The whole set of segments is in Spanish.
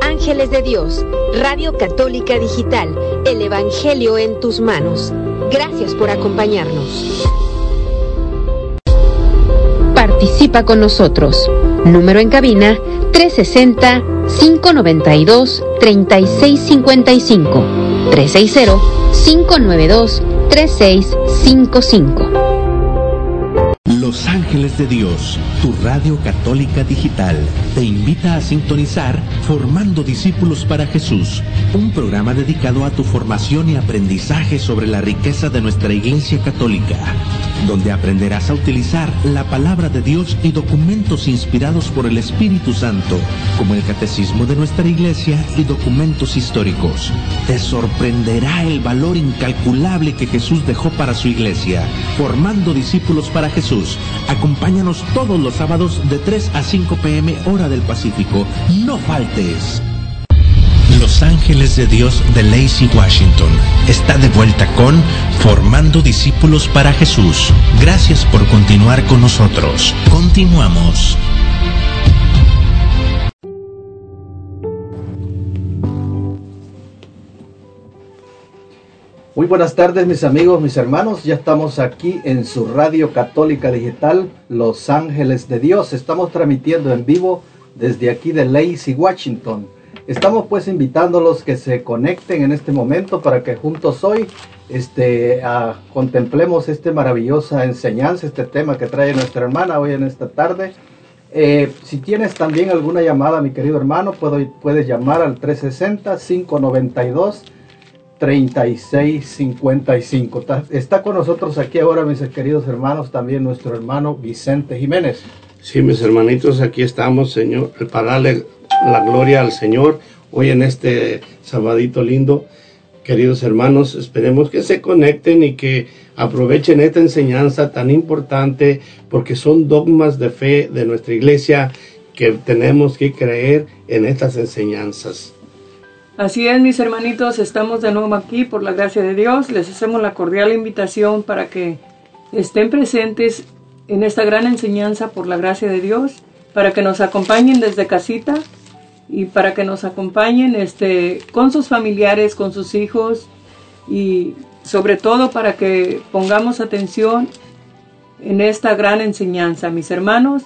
Ángeles de Dios, Radio Católica Digital, el Evangelio en tus manos. Gracias por acompañarnos. Participa con nosotros. Número en cabina 360-592-3655. 360-592-3655. Los Ángeles de Dios, tu radio católica digital, te invita a sintonizar Formando Discípulos para Jesús, un programa dedicado a tu formación y aprendizaje sobre la riqueza de nuestra Iglesia Católica, donde aprenderás a utilizar la palabra de Dios y documentos inspirados por el Espíritu Santo, como el Catecismo de nuestra Iglesia y documentos históricos. Te sorprenderá el valor incalculable que Jesús dejó para su Iglesia, formando discípulos para Jesús Acompáñanos todos los sábados de 3 a 5 pm hora del Pacífico. No faltes. Los Ángeles de Dios de Lacey Washington está de vuelta con Formando Discípulos para Jesús. Gracias por continuar con nosotros. Continuamos. Muy buenas tardes mis amigos, mis hermanos. Ya estamos aquí en su radio católica digital Los Ángeles de Dios. Estamos transmitiendo en vivo desde aquí de Lacey, Washington. Estamos pues invitándolos que se conecten en este momento para que juntos hoy este, contemplemos esta maravillosa enseñanza, este tema que trae nuestra hermana hoy en esta tarde. Eh, si tienes también alguna llamada, mi querido hermano, puedes llamar al 360 592 3655. Está con nosotros aquí ahora, mis queridos hermanos, también nuestro hermano Vicente Jiménez. Sí, mis hermanitos, aquí estamos, Señor, para darle la gloria al Señor hoy en este sabadito lindo. Queridos hermanos, esperemos que se conecten y que aprovechen esta enseñanza tan importante porque son dogmas de fe de nuestra iglesia que tenemos que creer en estas enseñanzas. Así es, mis hermanitos, estamos de nuevo aquí por la gracia de Dios. Les hacemos la cordial invitación para que estén presentes en esta gran enseñanza por la gracia de Dios, para que nos acompañen desde casita y para que nos acompañen este, con sus familiares, con sus hijos y sobre todo para que pongamos atención en esta gran enseñanza. Mis hermanos,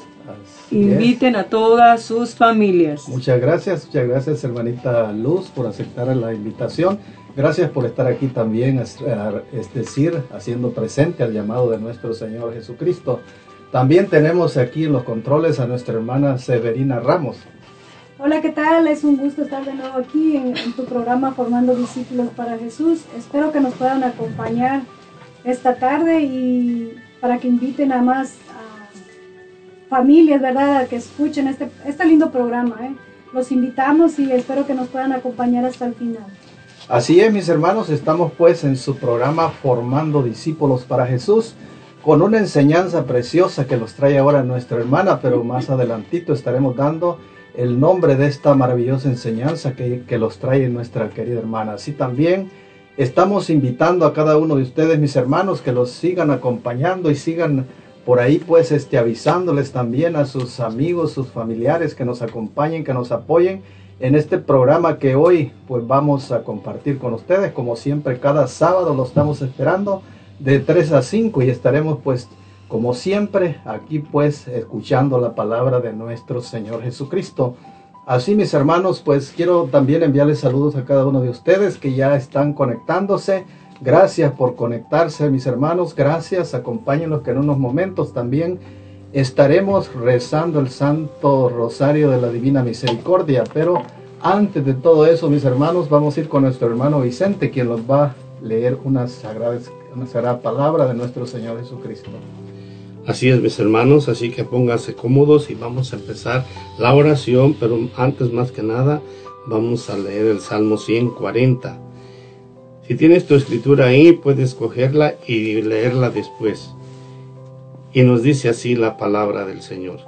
Inviten a todas sus familias. Muchas gracias, muchas gracias hermanita Luz por aceptar la invitación. Gracias por estar aquí también, es decir, haciendo presente al llamado de nuestro Señor Jesucristo. También tenemos aquí en los controles a nuestra hermana Severina Ramos. Hola, ¿qué tal? Es un gusto estar de nuevo aquí en, en tu programa Formando Discípulos para Jesús. Espero que nos puedan acompañar esta tarde y para que inviten a más familias, ¿verdad?, que escuchen este, este lindo programa. ¿eh? Los invitamos y espero que nos puedan acompañar hasta el final. Así es, mis hermanos, estamos pues en su programa Formando Discípulos para Jesús, con una enseñanza preciosa que nos trae ahora nuestra hermana, pero más adelantito estaremos dando el nombre de esta maravillosa enseñanza que, que los trae nuestra querida hermana. Así también estamos invitando a cada uno de ustedes, mis hermanos, que los sigan acompañando y sigan por ahí pues este, avisándoles también a sus amigos, sus familiares que nos acompañen, que nos apoyen en este programa que hoy pues vamos a compartir con ustedes. Como siempre cada sábado lo estamos esperando de 3 a 5 y estaremos pues como siempre aquí pues escuchando la palabra de nuestro Señor Jesucristo. Así mis hermanos pues quiero también enviarles saludos a cada uno de ustedes que ya están conectándose Gracias por conectarse, mis hermanos. Gracias. Acompáñenos que en unos momentos también estaremos rezando el Santo Rosario de la Divina Misericordia. Pero antes de todo eso, mis hermanos, vamos a ir con nuestro hermano Vicente, quien nos va a leer una sagrada, una sagrada palabra de nuestro Señor Jesucristo. Así es, mis hermanos, así que pónganse cómodos y vamos a empezar la oración, pero antes más que nada vamos a leer el Salmo 140. Si tienes tu escritura ahí, puedes cogerla y leerla después. Y nos dice así la palabra del Señor.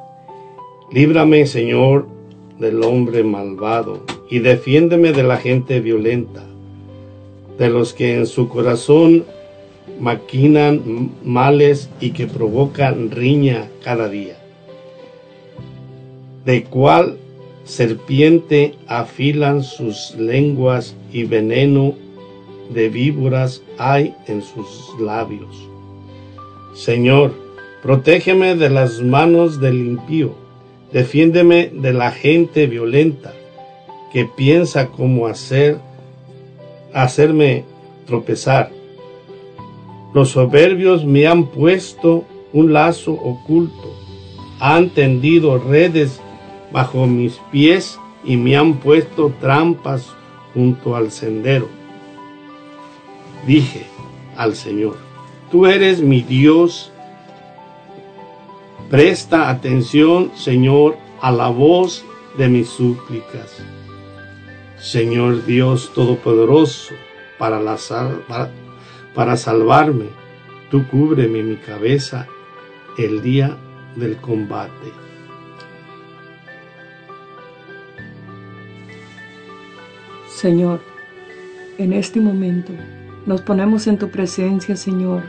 Líbrame, Señor, del hombre malvado y defiéndeme de la gente violenta, de los que en su corazón maquinan males y que provocan riña cada día. De cuál serpiente afilan sus lenguas y veneno de víboras hay en sus labios. Señor, protégeme de las manos del impío, defiéndeme de la gente violenta que piensa cómo hacer hacerme tropezar. Los soberbios me han puesto un lazo oculto, han tendido redes bajo mis pies y me han puesto trampas junto al sendero. Dije al Señor, tú eres mi Dios. Presta atención, Señor, a la voz de mis súplicas. Señor Dios Todopoderoso, para, la para, para salvarme, tú cúbreme mi cabeza el día del combate. Señor, en este momento nos ponemos en tu presencia, Señor,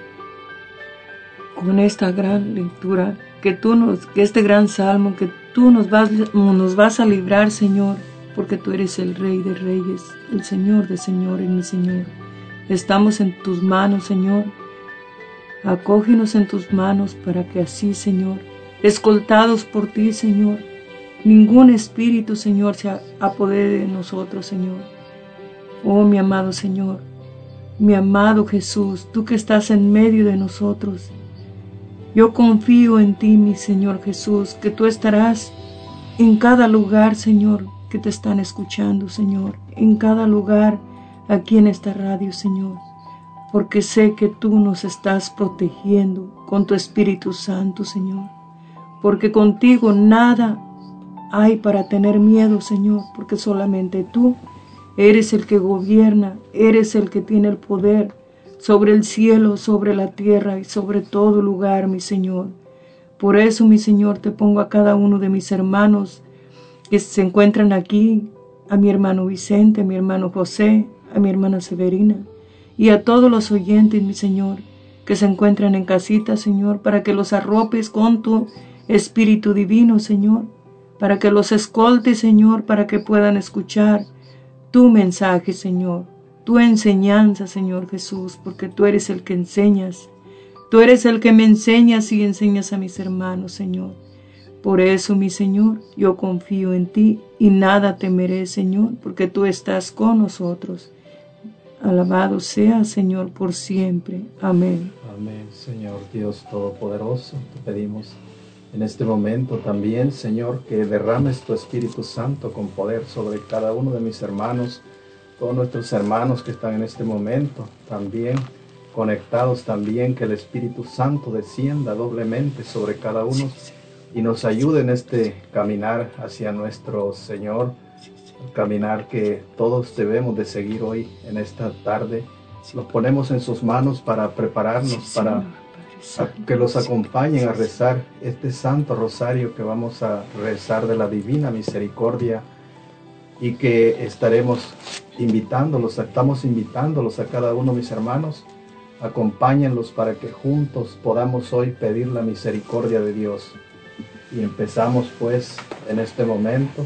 con esta gran lectura, que tú nos, este gran salmo, que tú nos vas, nos vas a librar, Señor, porque tú eres el Rey de Reyes, el Señor de Señores, mi Señor. Estamos en tus manos, Señor. Acógenos en tus manos para que así, Señor, escoltados por ti, Señor, ningún espíritu, Señor, se apodere de nosotros, Señor Oh mi amado Señor, mi amado Jesús, tú que estás en medio de nosotros, yo confío en ti, mi Señor Jesús, que tú estarás en cada lugar, Señor, que te están escuchando, Señor, en cada lugar aquí en esta radio, Señor, porque sé que tú nos estás protegiendo con tu Espíritu Santo, Señor, porque contigo nada hay para tener miedo, Señor, porque solamente tú Eres el que gobierna, eres el que tiene el poder sobre el cielo, sobre la tierra y sobre todo lugar, mi Señor. Por eso, mi Señor, te pongo a cada uno de mis hermanos que se encuentran aquí, a mi hermano Vicente, a mi hermano José, a mi hermana Severina, y a todos los oyentes, mi Señor, que se encuentran en casita, Señor, para que los arropes con tu Espíritu Divino, Señor, para que los escoltes, Señor, para que puedan escuchar tu mensaje, Señor, tu enseñanza, Señor Jesús, porque tú eres el que enseñas. Tú eres el que me enseñas y enseñas a mis hermanos, Señor. Por eso, mi Señor, yo confío en ti y nada temeré, Señor, porque tú estás con nosotros. Alabado sea, Señor, por siempre. Amén. Amén, Señor Dios Todopoderoso. Te pedimos en este momento también, Señor, que derrames tu Espíritu Santo con poder sobre cada uno de mis hermanos, todos nuestros hermanos que están en este momento también conectados también, que el Espíritu Santo descienda doblemente sobre cada uno y nos ayude en este caminar hacia nuestro Señor, caminar que todos debemos de seguir hoy en esta tarde. Los ponemos en sus manos para prepararnos para que los acompañen a rezar este santo rosario que vamos a rezar de la divina misericordia y que estaremos invitándolos, estamos invitándolos a cada uno, mis hermanos, acompáñenlos para que juntos podamos hoy pedir la misericordia de Dios. Y empezamos pues en este momento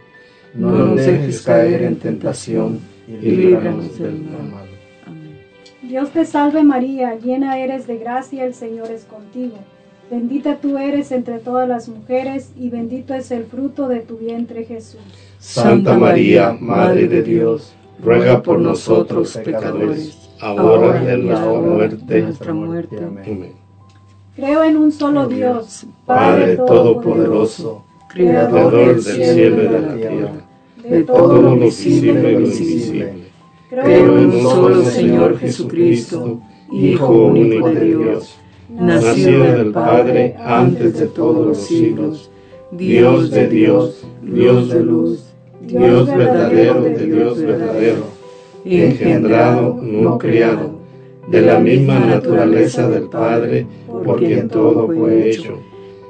no nos dejes caer en tentación y líbranos del mal. Dios te salve María, llena eres de gracia, el Señor es contigo. Bendita tú eres entre todas las mujeres y bendito es el fruto de tu vientre Jesús. Santa María, Madre de Dios, ruega por nosotros pecadores, ahora y en la muerte de nuestra muerte. Amén. Creo en un solo Dios, Padre Todopoderoso Creador del cielo y de la tierra, de todo lo visible y lo invisible. Creo en un solo Señor Jesucristo, Hijo único de Dios, nacido del Padre antes de todos los siglos, Dios de Dios, Dios de luz, Dios verdadero de Dios verdadero, engendrado, no criado, de la misma naturaleza del Padre, por quien todo fue hecho,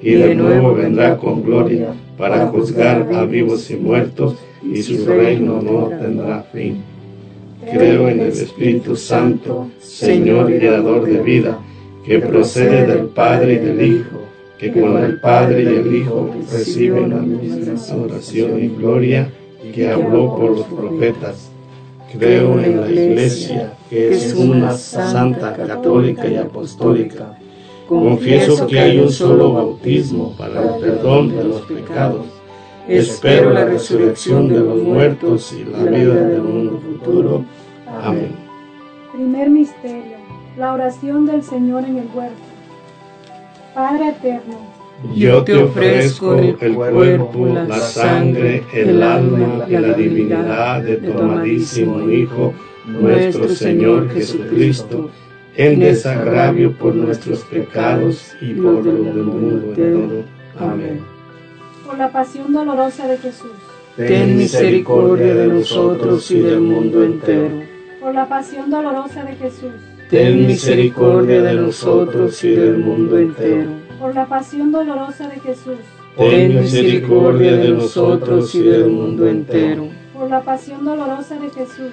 y de nuevo vendrá con gloria para juzgar a vivos y muertos, y su reino no tendrá fin. Creo en el Espíritu Santo, Señor y Dador de vida, que procede del Padre y del Hijo, que con el Padre y el Hijo reciben la misma adoración y gloria que habló por los profetas. Creo en la Iglesia, que es una santa, católica y apostólica. Confieso que hay un solo bautismo para el perdón de los pecados. Espero la resurrección de los muertos y la vida del mundo futuro. Amén. Primer misterio, la oración del Señor en el huerto. Padre eterno, yo te ofrezco el cuerpo, la sangre, el alma y la divinidad de tu amadísimo Hijo, nuestro Señor Jesucristo, en desagravio por nuestros pecados y por los del mundo entero. Amén. por la pasión dolorosa de Jesús, Ten misericordia de nosotros y del mundo entero. por la pasión dolorosa de Jesús, Ten misericordia de nosotros y del mundo entero. por la pasión dolorosa de Jesús, Ten misericordia de nosotros y del mundo entero. por la pasión dolorosa de Jesús,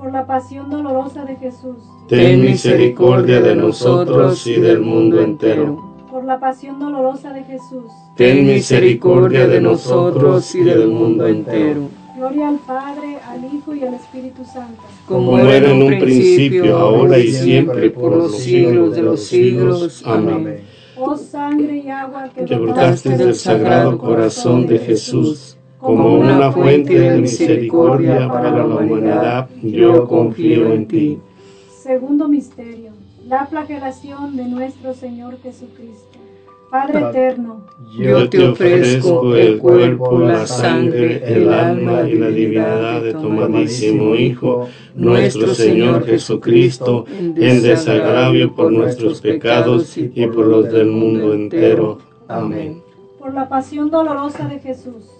Por la pasión dolorosa de Jesús, Ten misericordia de nosotros y del mundo entero. por la pasión dolorosa de Jesús. Ten misericordia de nosotros y del mundo entero. Gloria al Padre, al Hijo y al Espíritu Santo, Como era en un principio, ahora y siempre, por los siglos de los siglos. Amén. oh sangre y agua que brotaste del sagrado corazón de Jesús como una fuente de misericordia para la humanidad, yo confío en ti. Segundo misterio, la flagelación de nuestro Señor Jesucristo. Padre eterno, Yo te ofrezco el cuerpo, la sangre, el alma y la divinidad de tu amadísimo Hijo, nuestro Señor Jesucristo, en desagravio por nuestros pecados y por los del mundo entero. Amén. por la pasión dolorosa de Jesús,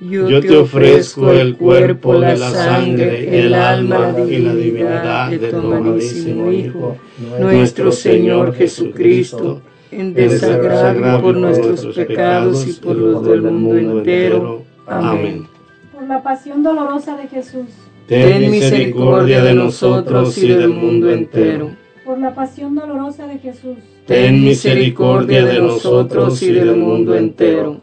Yo te ofrezco el cuerpo, la sangre, el alma y la divinidad de tu amadísimo Hijo, nuestro Señor Jesucristo, en desagravio por nuestros pecados y por los del mundo entero. Amén. Por la pasión dolorosa de Jesús. Ten misericordia de nosotros y del mundo entero. Por la pasión dolorosa de Jesús. Ten misericordia de nosotros y del mundo entero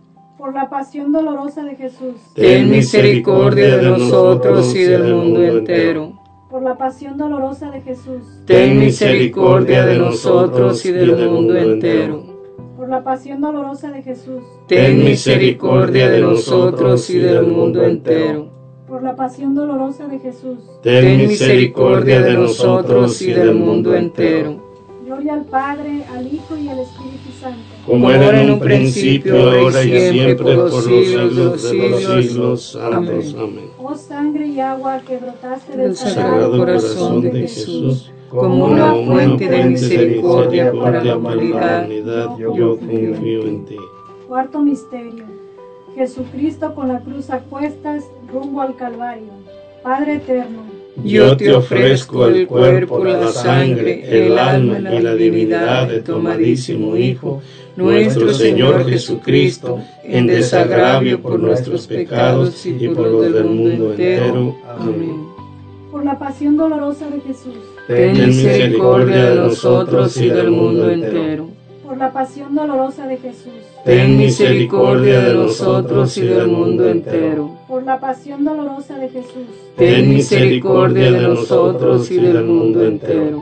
por la pasión dolorosa de Jesús. Ten misericordia de nosotros y del mundo entero. Por la pasión dolorosa de Jesús. Ten misericordia de nosotros y del mundo entero. Por la pasión dolorosa de Jesús. Ten misericordia de nosotros y del mundo entero. Por la pasión dolorosa de Jesús. Ten misericordia de nosotros y del mundo entero Gloria al Padre, al Hijo y al Espíritu Santo. Como era en un principio, ahora y siempre, por los siglos de los siglos. Amén. Oh sangre y agua que brotaste del sagrado corazón de Jesús, como una fuente de misericordia para la humanidad, yo confío en ti. Cuarto misterio. Jesucristo con la cruz a cuestas rumbo al Calvario. Padre eterno yo te ofrezco el cuerpo, la sangre, el alma y la divinidad de tu amadísimo Hijo, nuestro Señor Jesucristo, en desagravio por nuestros pecados y por los del mundo entero. Amén. Por la pasión dolorosa de Jesús. Ten misericordia de nosotros y del mundo entero. Por la pasión dolorosa de Jesús. Ten misericordia de nosotros y del mundo entero por la pasión dolorosa de Jesús. Ten misericordia de nosotros y del mundo entero.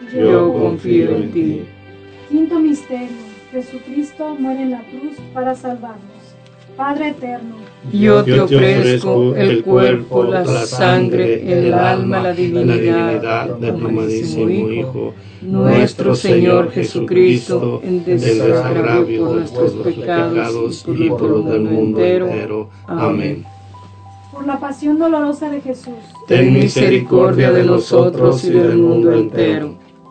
yo confío en ti. Quinto misterio, Jesucristo muere en la cruz para salvarnos. Padre eterno, yo te ofrezco el cuerpo, la sangre, el alma, la divinidad de tu amadísimo Hijo, nuestro Señor Jesucristo, en desagravio por nuestros pecados y por los del mundo entero. Amén. Por la pasión dolorosa de Jesús. Ten misericordia de nosotros y del mundo entero.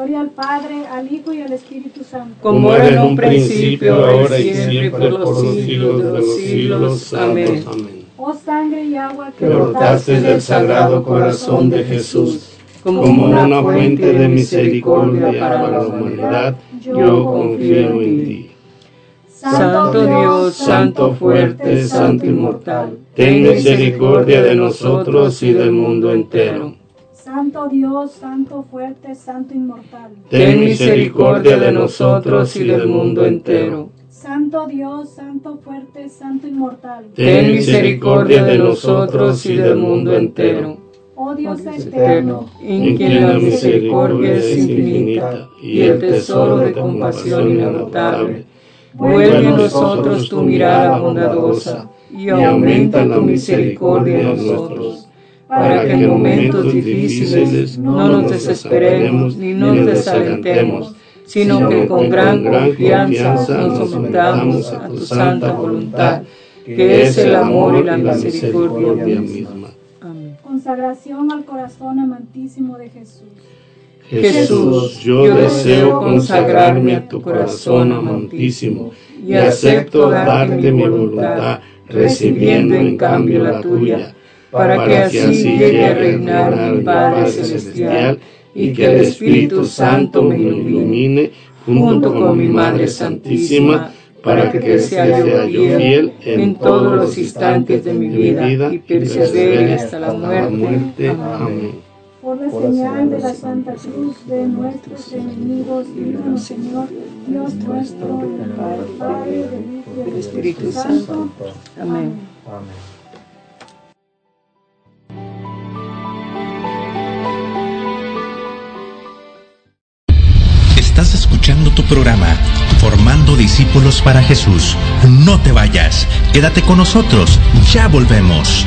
Gloria al Padre, al Hijo y al Espíritu Santo. Como era en un principio, ahora y siempre, por los siglos de los siglos. Amén. Oh sangre y agua que brotaste del sagrado corazón de Jesús, como una fuente de misericordia para la humanidad, yo confío en ti. Santo Dios, Santo fuerte, Santo inmortal, ten misericordia de nosotros y del mundo entero. Santo Dios, Santo fuerte, Santo inmortal, ten misericordia de nosotros y del mundo entero. Santo Dios, Santo fuerte, Santo inmortal, ten misericordia de nosotros y del mundo entero. Oh Dios eterno, en quien la misericordia es infinita y el tesoro de compasión inagotable. Vuelve a nosotros tu mirada bondadosa y aumenta tu misericordia en nosotros, para que en momentos difíciles no nos desesperemos ni nos desalentemos, sino que con gran confianza nos sometamos a tu santa voluntad, que es el amor y la misericordia misma. Amén. Consagración al corazón amantísimo de Jesús. Jesús, yo deseo consagrarme a tu corazón amantísimo y acepto darte mi voluntad, recibiendo en cambio la tuya, para que así llegue a reinar mi Padre Celestial y que el Espíritu Santo me ilumine junto con mi Madre Santísima, para que sea yo fiel en todos los instantes de mi vida y persevere hasta la muerte. Amén por la señal de la Santa Cruz de nuestros enemigos, líbranos, Señor, Dios nuestro, del Padre, del Hijo y del Espíritu Santo. Amén. Amén. Programa Formando Discípulos para Jesús. No te vayas, quédate con nosotros, ya volvemos.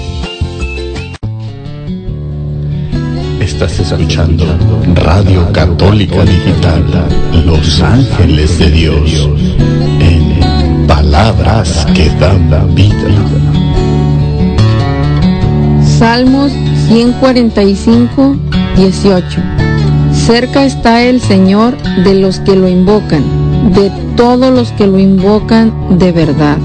Estás escuchando Radio Católica Digital, Los Ángeles de Dios, en palabras que dan vida. Salmos 145, 18. Cerca está el Señor de los que lo invocan, de todos los que lo invocan de verdad.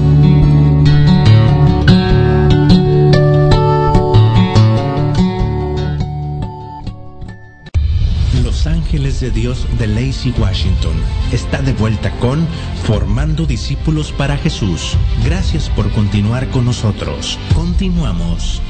De Lacey Washington está de vuelta con Formando Discípulos para Jesús. Gracias por continuar con nosotros. Continuamos.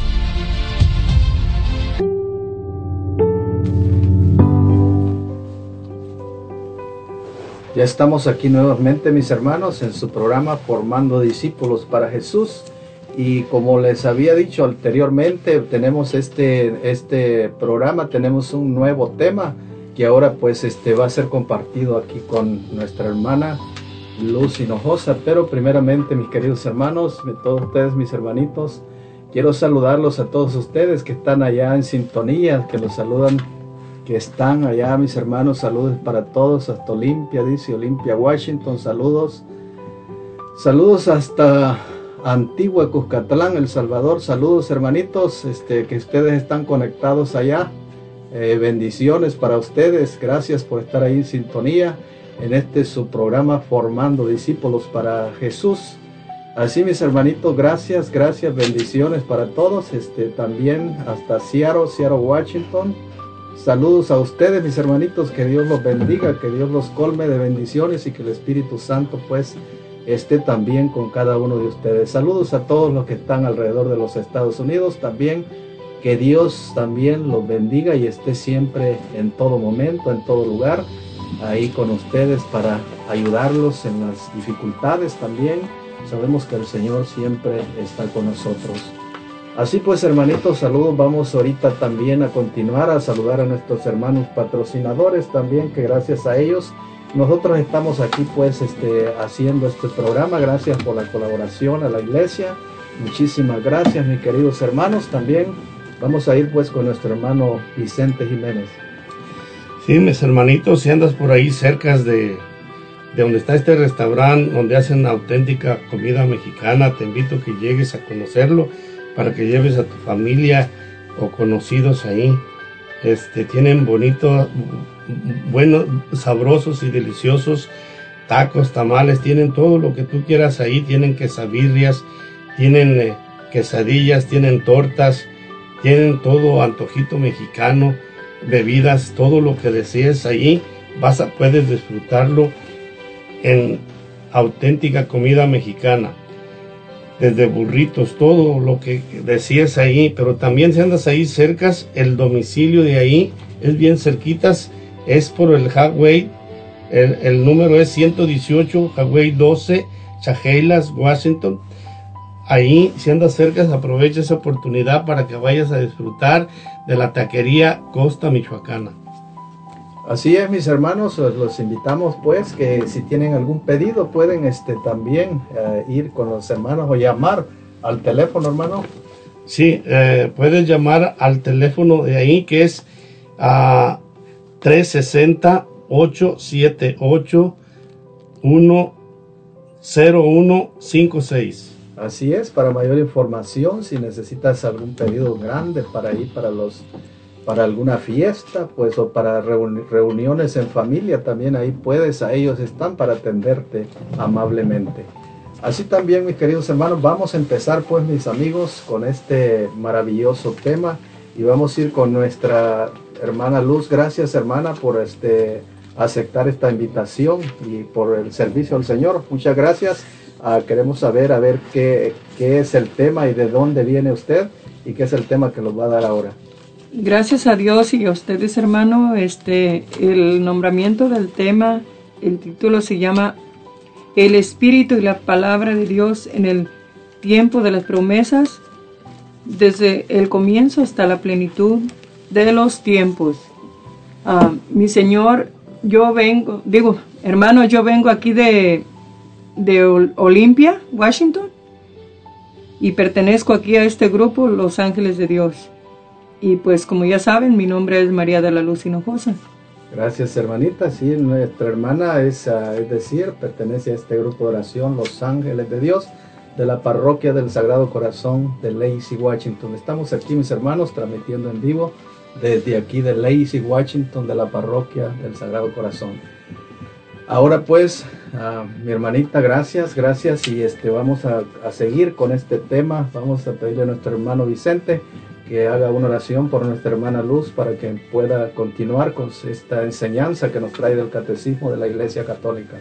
Ya estamos aquí nuevamente, mis hermanos, en su programa Formando Discípulos para Jesús. Y como les había dicho anteriormente, tenemos este, este programa, tenemos un nuevo tema que ahora pues este va a ser compartido aquí con nuestra hermana Luz Hinojosa. Pero primeramente, mis queridos hermanos, todos ustedes, mis hermanitos, quiero saludarlos a todos ustedes que están allá en sintonía, que los saludan que están allá, mis hermanos, saludos para todos, hasta Olimpia, dice Olimpia, Washington, saludos. Saludos hasta Antigua Cuscatlán, El Salvador, saludos hermanitos, este, que ustedes están conectados allá. Eh, bendiciones para ustedes, gracias por estar ahí en sintonía en este su programa Formando Discípulos para Jesús. Así mis hermanitos, gracias, gracias, bendiciones para todos, este, también hasta Seattle, Seattle, Washington. Saludos a ustedes, mis hermanitos, que Dios los bendiga, que Dios los colme de bendiciones y que el Espíritu Santo pues esté también con cada uno de ustedes. Saludos a todos los que están alrededor de los Estados Unidos, también que Dios también los bendiga y esté siempre en todo momento, en todo lugar, ahí con ustedes para ayudarlos en las dificultades también. Sabemos que el Señor siempre está con nosotros. Así pues, hermanitos, saludos. Vamos ahorita también a continuar a saludar a nuestros hermanos patrocinadores también, que gracias a ellos nosotros estamos aquí pues este, haciendo este programa. Gracias por la colaboración a la iglesia. Muchísimas gracias, mis queridos hermanos. También vamos a ir pues con nuestro hermano Vicente Jiménez. Sí, mis hermanitos, si andas por ahí cerca de, de donde está este restaurante, donde hacen auténtica comida mexicana, te invito a que llegues a conocerlo para que lleves a tu familia o conocidos ahí. Este, tienen bonitos, buenos, sabrosos y deliciosos tacos, tamales, tienen todo lo que tú quieras ahí, tienen quesadillas, tienen eh, quesadillas, tienen tortas, tienen todo antojito mexicano, bebidas, todo lo que desees ahí, vas a puedes disfrutarlo en auténtica comida mexicana desde burritos, todo lo que decías ahí, pero también si andas ahí cercas, el domicilio de ahí es bien cerquitas, es por el Highway, el, el número es 118, Highway 12, Chajelas, Washington. Ahí, si andas cerca, aprovecha esa oportunidad para que vayas a disfrutar de la taquería Costa Michoacana. Así es, mis hermanos, los invitamos pues que si tienen algún pedido pueden este, también eh, ir con los hermanos o llamar al teléfono, hermano. Sí, eh, puedes llamar al teléfono de ahí que es a 360-878-10156. Así es, para mayor información, si necesitas algún pedido grande para ir para los para alguna fiesta, pues o para reuniones en familia, también ahí puedes, a ellos están para atenderte amablemente. Así también, mis queridos hermanos, vamos a empezar pues, mis amigos, con este maravilloso tema y vamos a ir con nuestra hermana Luz. Gracias, hermana, por este aceptar esta invitación y por el servicio al Señor. Muchas gracias. Ah, queremos saber a ver qué, qué es el tema y de dónde viene usted y qué es el tema que nos va a dar ahora. Gracias a Dios y a ustedes, hermano, este, el nombramiento del tema, el título se llama El Espíritu y la Palabra de Dios en el tiempo de las promesas, desde el comienzo hasta la plenitud de los tiempos. Ah, mi Señor, yo vengo, digo, hermano, yo vengo aquí de, de Olimpia, Washington, y pertenezco aquí a este grupo, Los Ángeles de Dios. Y pues como ya saben, mi nombre es María de la Luz Hinojosa. Gracias hermanita, sí, nuestra hermana es, ah, es decir, pertenece a este grupo de oración Los Ángeles de Dios de la parroquia del Sagrado Corazón de Lacey, Washington. Estamos aquí mis hermanos transmitiendo en vivo desde aquí de Lacey, Washington, de la parroquia del Sagrado Corazón. Ahora pues, mi hermanita, gracias, gracias y este, vamos a, a, seguir con este tema. Vamos a pedirle a nuestro hermano Vicente que haga una oración por nuestra hermana Luz para que pueda continuar con esta enseñanza que nos trae del catecismo de la Iglesia Católica.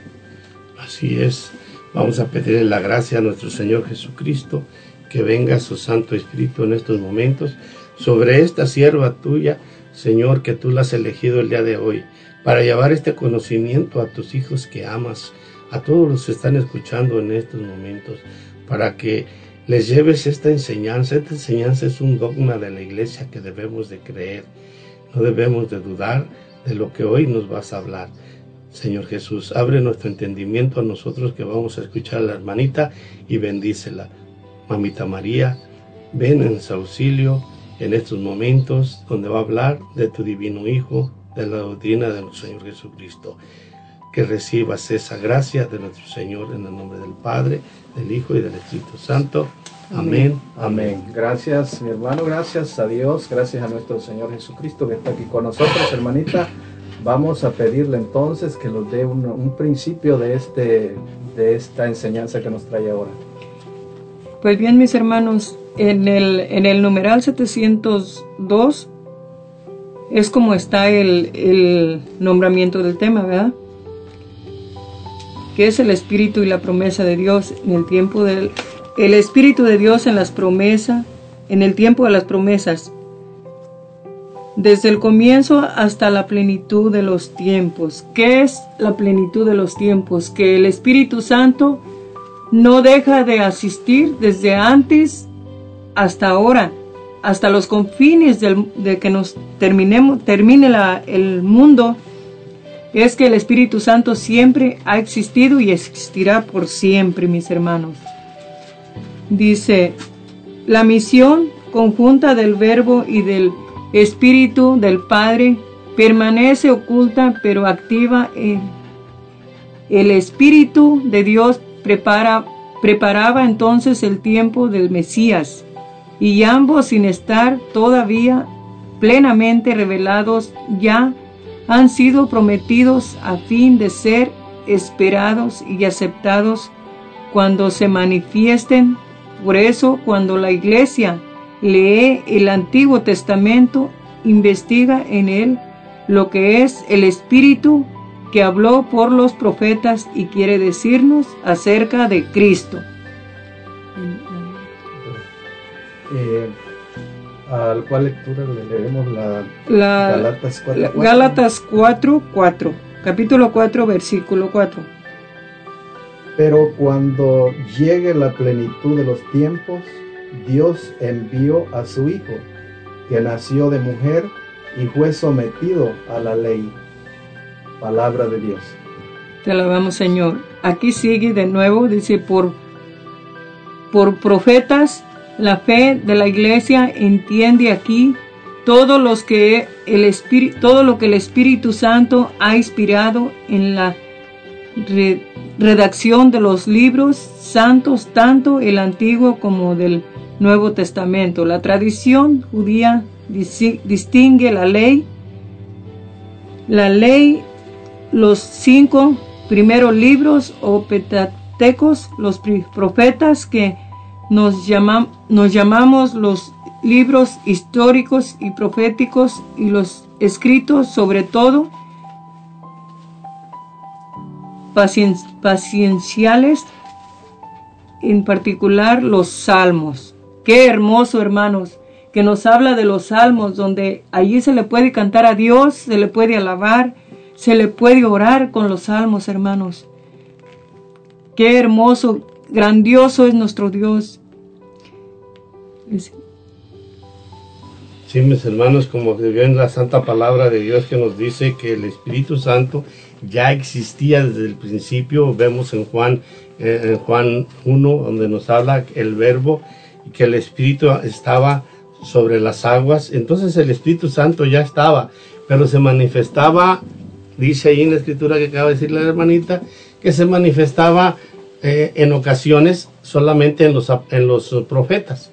Así es, vamos a pedirle la gracia a nuestro Señor Jesucristo, que venga su Santo Espíritu en estos momentos sobre esta sierva tuya, Señor, que tú la has elegido el día de hoy, para llevar este conocimiento a tus hijos que amas, a todos los que están escuchando en estos momentos, para que les lleves esta enseñanza. Esta enseñanza es un dogma de la iglesia que debemos de creer. No debemos de dudar de lo que hoy nos vas a hablar. Señor Jesús, abre nuestro entendimiento a nosotros que vamos a escuchar a la hermanita y bendícela. Mamita María, ven en su auxilio en estos momentos donde va a hablar de tu divino Hijo, de la doctrina de nuestro Señor Jesucristo. Que recibas esa gracia de nuestro Señor en el nombre del Padre, del Hijo y del Espíritu Santo. Amén. Amén. Gracias, mi hermano, gracias a Dios, gracias a nuestro Señor Jesucristo que está aquí con nosotros, hermanita. Vamos a pedirle entonces que nos dé un, un principio de, este, de esta enseñanza que nos trae ahora. Pues bien, mis hermanos, en el, en el numeral 702 es como está el, el nombramiento del tema, ¿verdad? Que es el Espíritu y la promesa de Dios en el tiempo del... El Espíritu de Dios en las promesas, en el tiempo de las promesas, desde el comienzo hasta la plenitud de los tiempos. ¿Qué es la plenitud de los tiempos? Que el Espíritu Santo no deja de asistir desde antes hasta ahora, hasta los confines de que nos terminemos, termine el mundo, es que el Espíritu Santo siempre ha existido y existirá por siempre, mis hermanos. Dice, la misión conjunta del Verbo y del Espíritu del Padre permanece oculta pero activa en el Espíritu de Dios prepara, preparaba entonces el tiempo del Mesías, y ambos sin estar todavía plenamente revelados ya han sido prometidos a fin de ser esperados y aceptados cuando se manifiesten. Por eso cuando la iglesia lee el Antiguo Testamento, investiga en él lo que es el Espíritu que habló por los profetas y quiere decirnos acerca de Cristo. Eh, ¿Al cuál lectura le leemos la, Gálatas 4, Gálatas 4, 4, capítulo 4, versículo 4. Pero cuando llegue la plenitud de los tiempos, Dios envió a su Hijo, que nació de mujer y fue sometido a la ley Palabra de Dios. Te alabamos, Señor. Aquí sigue de nuevo, dice, por, por profetas, la fe de la iglesia entiende aquí todo, los que el Espíritu, todo lo que el Espíritu Santo ha inspirado en la redacción de los libros santos, tanto el Antiguo como del Nuevo Testamento. La tradición judía distingue la ley, la ley, los cinco primeros libros o petatecos, los profetas que nos, llamamos los libros históricos y proféticos y los escritos sobre todo pacienciales, en particular los salmos. Qué hermoso, hermanos, que nos habla de los salmos, donde allí se le puede cantar a Dios, se le puede alabar, se le puede orar con los salmos, hermanos. Qué hermoso, grandioso es nuestro Dios. Sí, mis hermanos, como se vio en la santa palabra de Dios que nos dice que el Espíritu Santo ya existía desde el principio, vemos en Juan, eh, en Juan 1, donde nos habla el verbo que el Espíritu estaba sobre las aguas, entonces el Espíritu Santo ya estaba, pero se manifestaba, dice ahí en la escritura que acaba de decir la hermanita, que se manifestaba eh, en ocasiones solamente en los, en los profetas.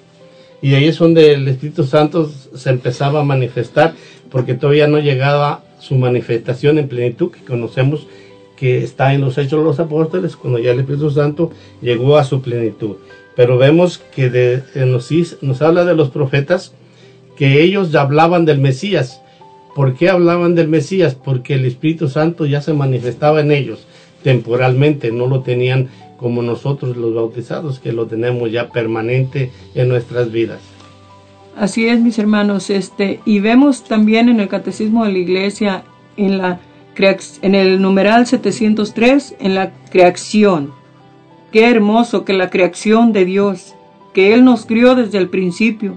Y ahí es donde el Espíritu Santo se empezaba a manifestar, porque todavía no llegaba su manifestación en plenitud, que conocemos que está en los Hechos de los Apóstoles, cuando ya el Espíritu Santo llegó a su plenitud. Pero vemos que nos, nos habla de los profetas, que ellos hablaban del Mesías. ¿Por qué hablaban del Mesías? Porque el Espíritu Santo ya se manifestaba en ellos temporalmente, no lo tenían como nosotros los bautizados, que lo tenemos ya permanente en nuestras vidas. Así es, mis hermanos, este, y vemos también en el Catecismo de la Iglesia, en, la, en el numeral 703, en la creación. Qué hermoso que la creación de Dios, que Él nos crió desde el principio.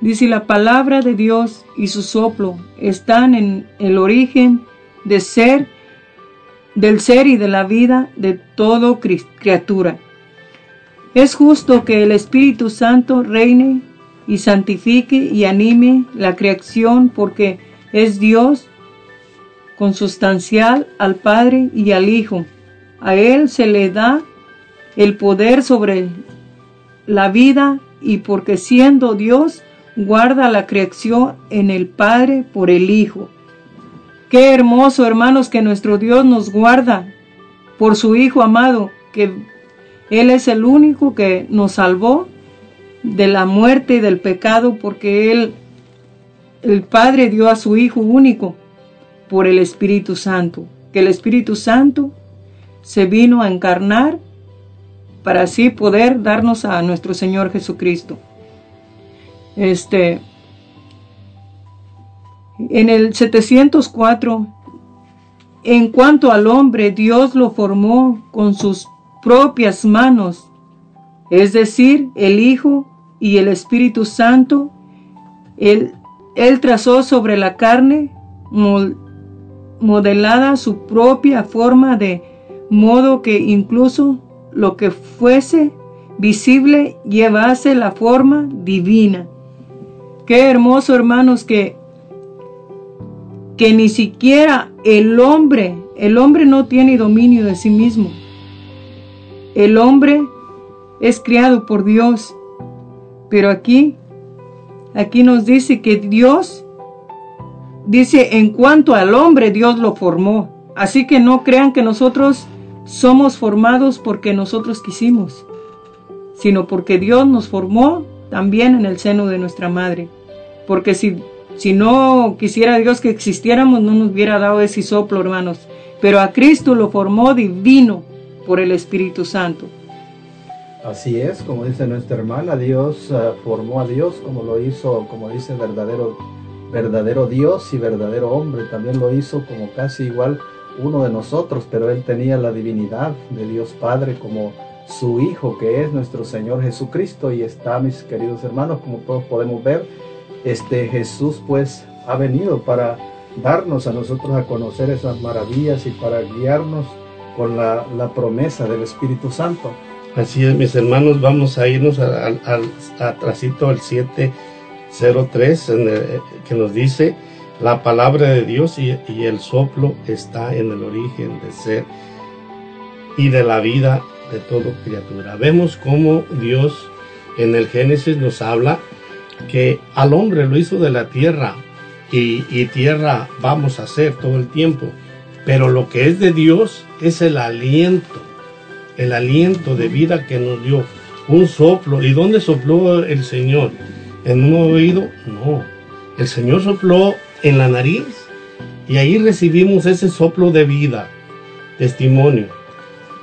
Dice, la palabra de Dios y su soplo están en el origen de ser, del ser y de la vida de toda criatura. Es justo que el Espíritu Santo reine y santifique y anime la creación porque es Dios consustancial al Padre y al Hijo. A Él se le da el poder sobre la vida y porque siendo Dios guarda la creación en el Padre por el Hijo. Qué hermoso, hermanos, que nuestro Dios nos guarda por su Hijo amado, que Él es el único que nos salvó de la muerte y del pecado porque Él, el Padre dio a su Hijo único por el Espíritu Santo, que el Espíritu Santo se vino a encarnar para así poder darnos a nuestro Señor Jesucristo. Este, en el 704, en cuanto al hombre, Dios lo formó con sus propias manos, es decir, el Hijo y el Espíritu Santo, él, él trazó sobre la carne modelada su propia forma de modo que incluso lo que fuese visible llevase la forma divina. Qué hermoso, hermanos, que, que ni siquiera el hombre, el hombre no tiene dominio de sí mismo. El hombre es criado por Dios pero aquí, aquí nos dice que Dios, dice, en cuanto al hombre, Dios lo formó. Así que no crean que nosotros somos formados porque nosotros quisimos, sino porque Dios nos formó también en el seno de nuestra madre. Porque si, si no quisiera Dios que existiéramos, no nos hubiera dado ese soplo, hermanos. Pero a Cristo lo formó divino por el Espíritu Santo. Así es, como dice nuestra hermana, Dios eh, formó a Dios como lo hizo, como dice verdadero, verdadero Dios y verdadero hombre. También lo hizo como casi igual uno de nosotros, pero él tenía la divinidad de Dios Padre como su Hijo, que es nuestro Señor Jesucristo. Y está, mis queridos hermanos, como todos podemos ver, este Jesús pues ha venido para darnos a nosotros a conocer esas maravillas y para guiarnos con la, la promesa del Espíritu Santo. Así es, mis hermanos, vamos a irnos al atrasito al 703, en que nos dice, la palabra de Dios y, el soplo está en el origen de ser y de la vida de toda criatura. Vemos cómo Dios en el Génesis nos habla que al hombre lo hizo de la tierra y, tierra vamos a hacer todo el tiempo. Pero lo que es de Dios es el aliento, el aliento de vida que nos dio, un soplo. ¿Y dónde sopló el Señor? ¿En un oído? No. El Señor sopló en la nariz y ahí recibimos ese soplo de vida. Testimonio.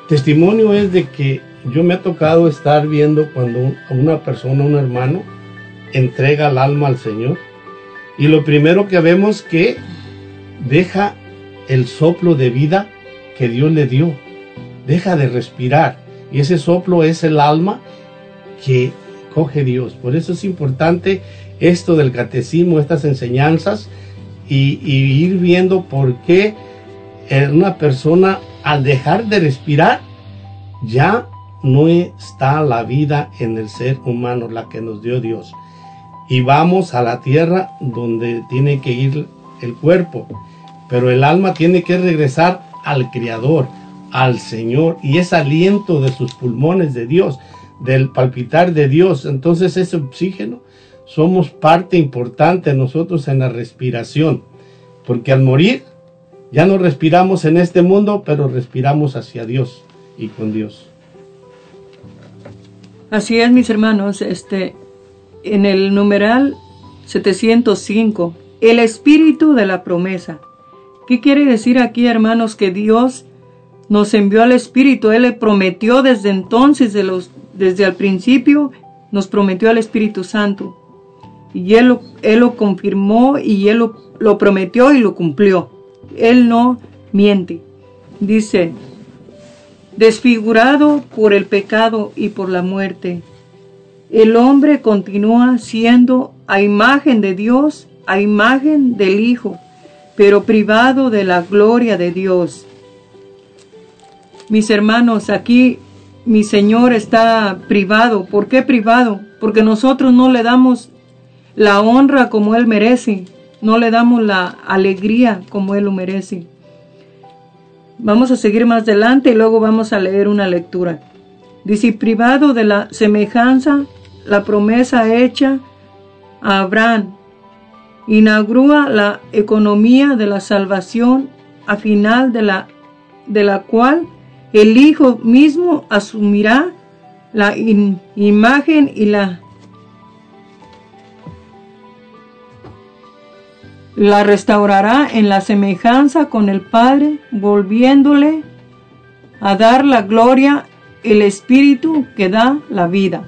Testimonio es de que yo me ha tocado estar viendo cuando una persona, un hermano, entrega el alma al Señor. Y lo primero que vemos que deja el soplo de vida que Dios le dio. Deja de respirar. Y ese soplo es el alma que coge Dios. Por eso es importante esto del catecismo, estas enseñanzas, y, ir viendo por qué una persona al dejar de respirar ya no está la vida en el ser humano, la que nos dio Dios. Y vamos a la tierra donde tiene que ir el cuerpo, pero el alma tiene que regresar al Creador, al Señor, y es aliento de sus pulmones de Dios, del palpitar de Dios. Entonces ese oxígeno somos parte importante nosotros en la respiración, porque al morir ya no respiramos en este mundo, pero respiramos hacia Dios y con Dios. Así es, mis hermanos, este en el numeral 705, el espíritu de la promesa. ¿Qué quiere decir aquí, hermanos, que Dios nos envió al espíritu? Él le prometió desde entonces, de los, desde el principio, nos prometió al Espíritu Santo. Y Él lo, confirmó y Él lo prometió y lo cumplió. Él no miente. Dice, desfigurado por el pecado y por la muerte. El hombre continúa siendo a imagen de Dios, a imagen del Hijo, pero privado de la gloria de Dios. Mis hermanos, aquí mi Señor está privado. ¿Por qué privado? Porque nosotros no le damos la honra como Él merece, no le damos la alegría como Él lo merece. Vamos a seguir más adelante y luego vamos a leer una lectura. Dice, privado de la semejanza, la promesa hecha a Abraham, inaugura la economía de la salvación a final de la, de la cual el Hijo mismo asumirá la imagen y la la restaurará en la semejanza con el Padre, volviéndole a dar la gloria el Espíritu que da la vida.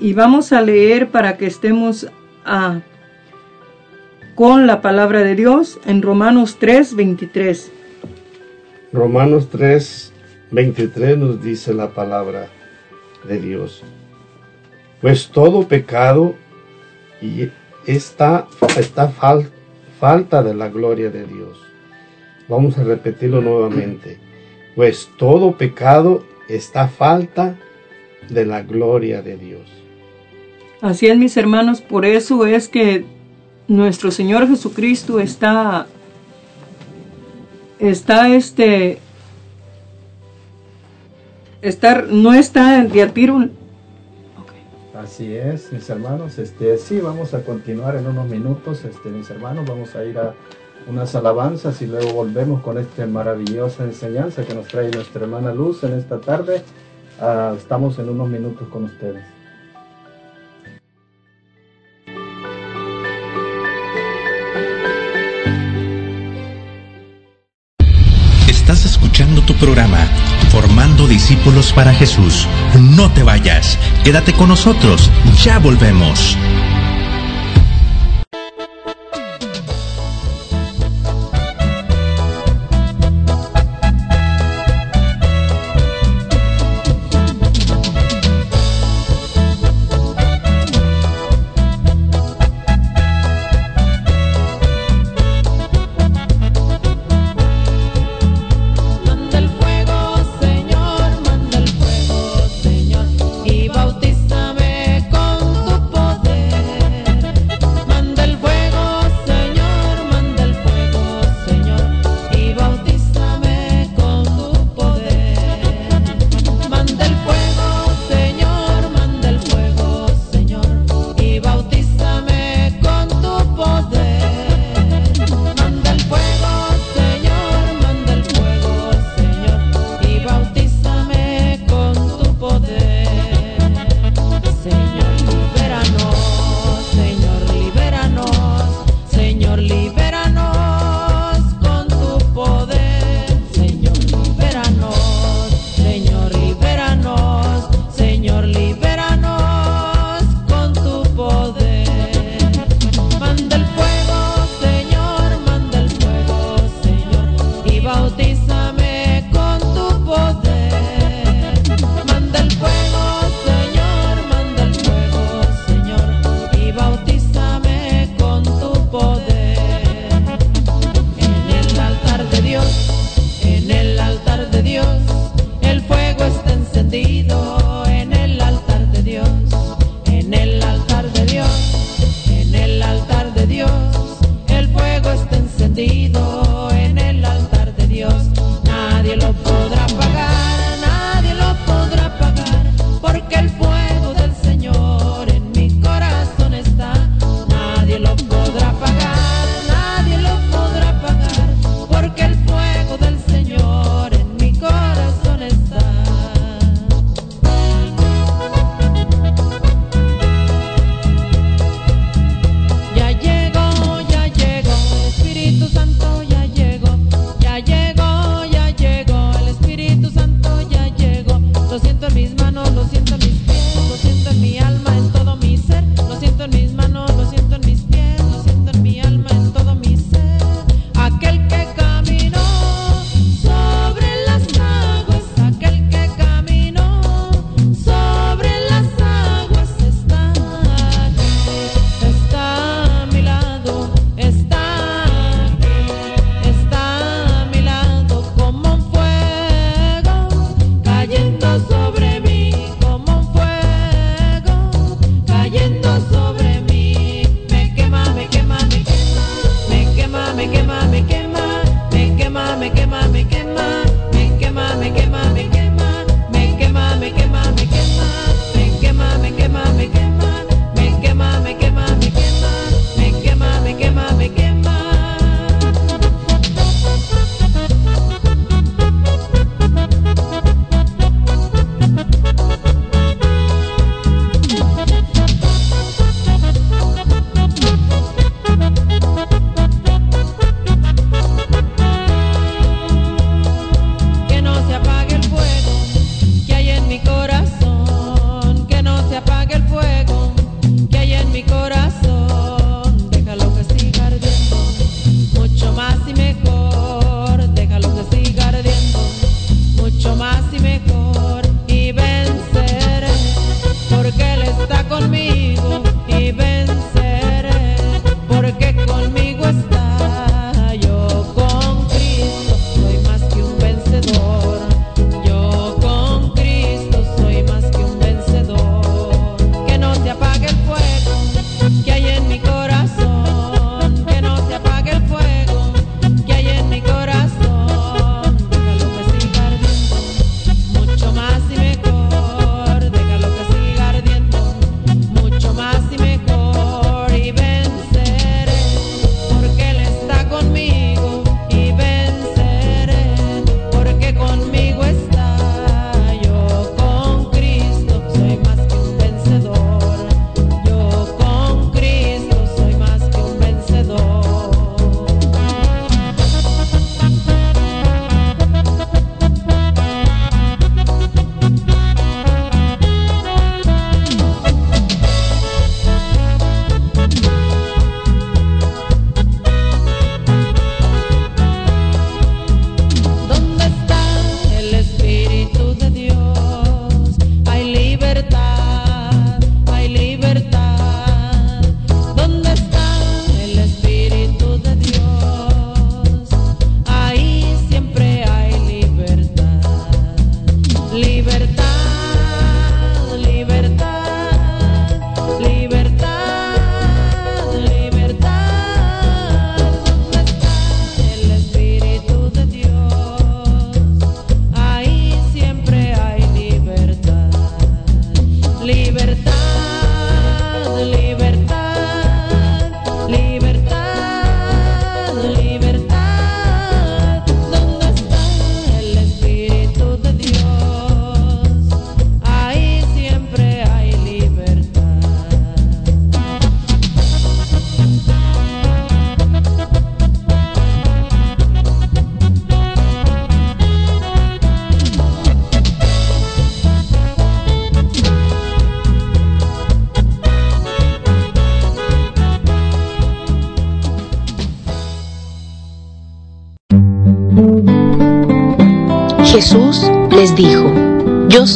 Y vamos a leer para que estemos ah, con la palabra de Dios en Romanos 3, 23. Romanos 3, 23 nos dice la palabra de Dios. Pues todo pecado y está, está falta falta de la gloria de Dios. Vamos a repetirlo nuevamente. Pues todo pecado está falta de la gloria de Dios. Así es, mis hermanos, por eso es que nuestro Señor Jesucristo está está este estar no está de a tiro Así es, mis hermanos. Este, sí, vamos a continuar en unos minutos, este, mis hermanos. Vamos a ir a unas alabanzas y luego volvemos con esta maravillosa enseñanza que nos trae nuestra hermana Luz en esta tarde. Ah, estamos en unos minutos con ustedes. Programa formando discípulos para Jesús. No te vayas, quédate con nosotros, ya volvemos.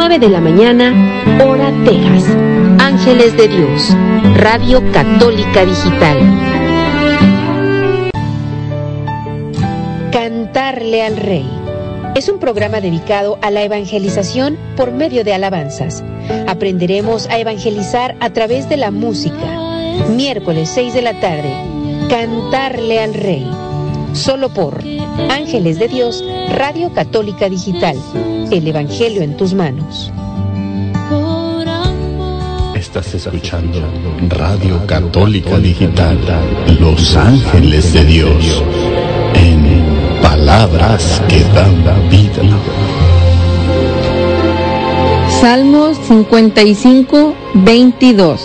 9 de la mañana, hora Texas. Ángeles de Dios, Radio Católica Digital. Cantarle al Rey. Es un programa dedicado a la evangelización por medio de alabanzas. Aprenderemos a evangelizar a través de la música. Miércoles 6 de la tarde. Cantarle al Rey. Solo por Ángeles de Dios, Radio Católica Digital. El Evangelio en tus manos. Estás escuchando Radio Católica Digital, Los Ángeles de Dios, en palabras que dan vida. Salmos 55, 22.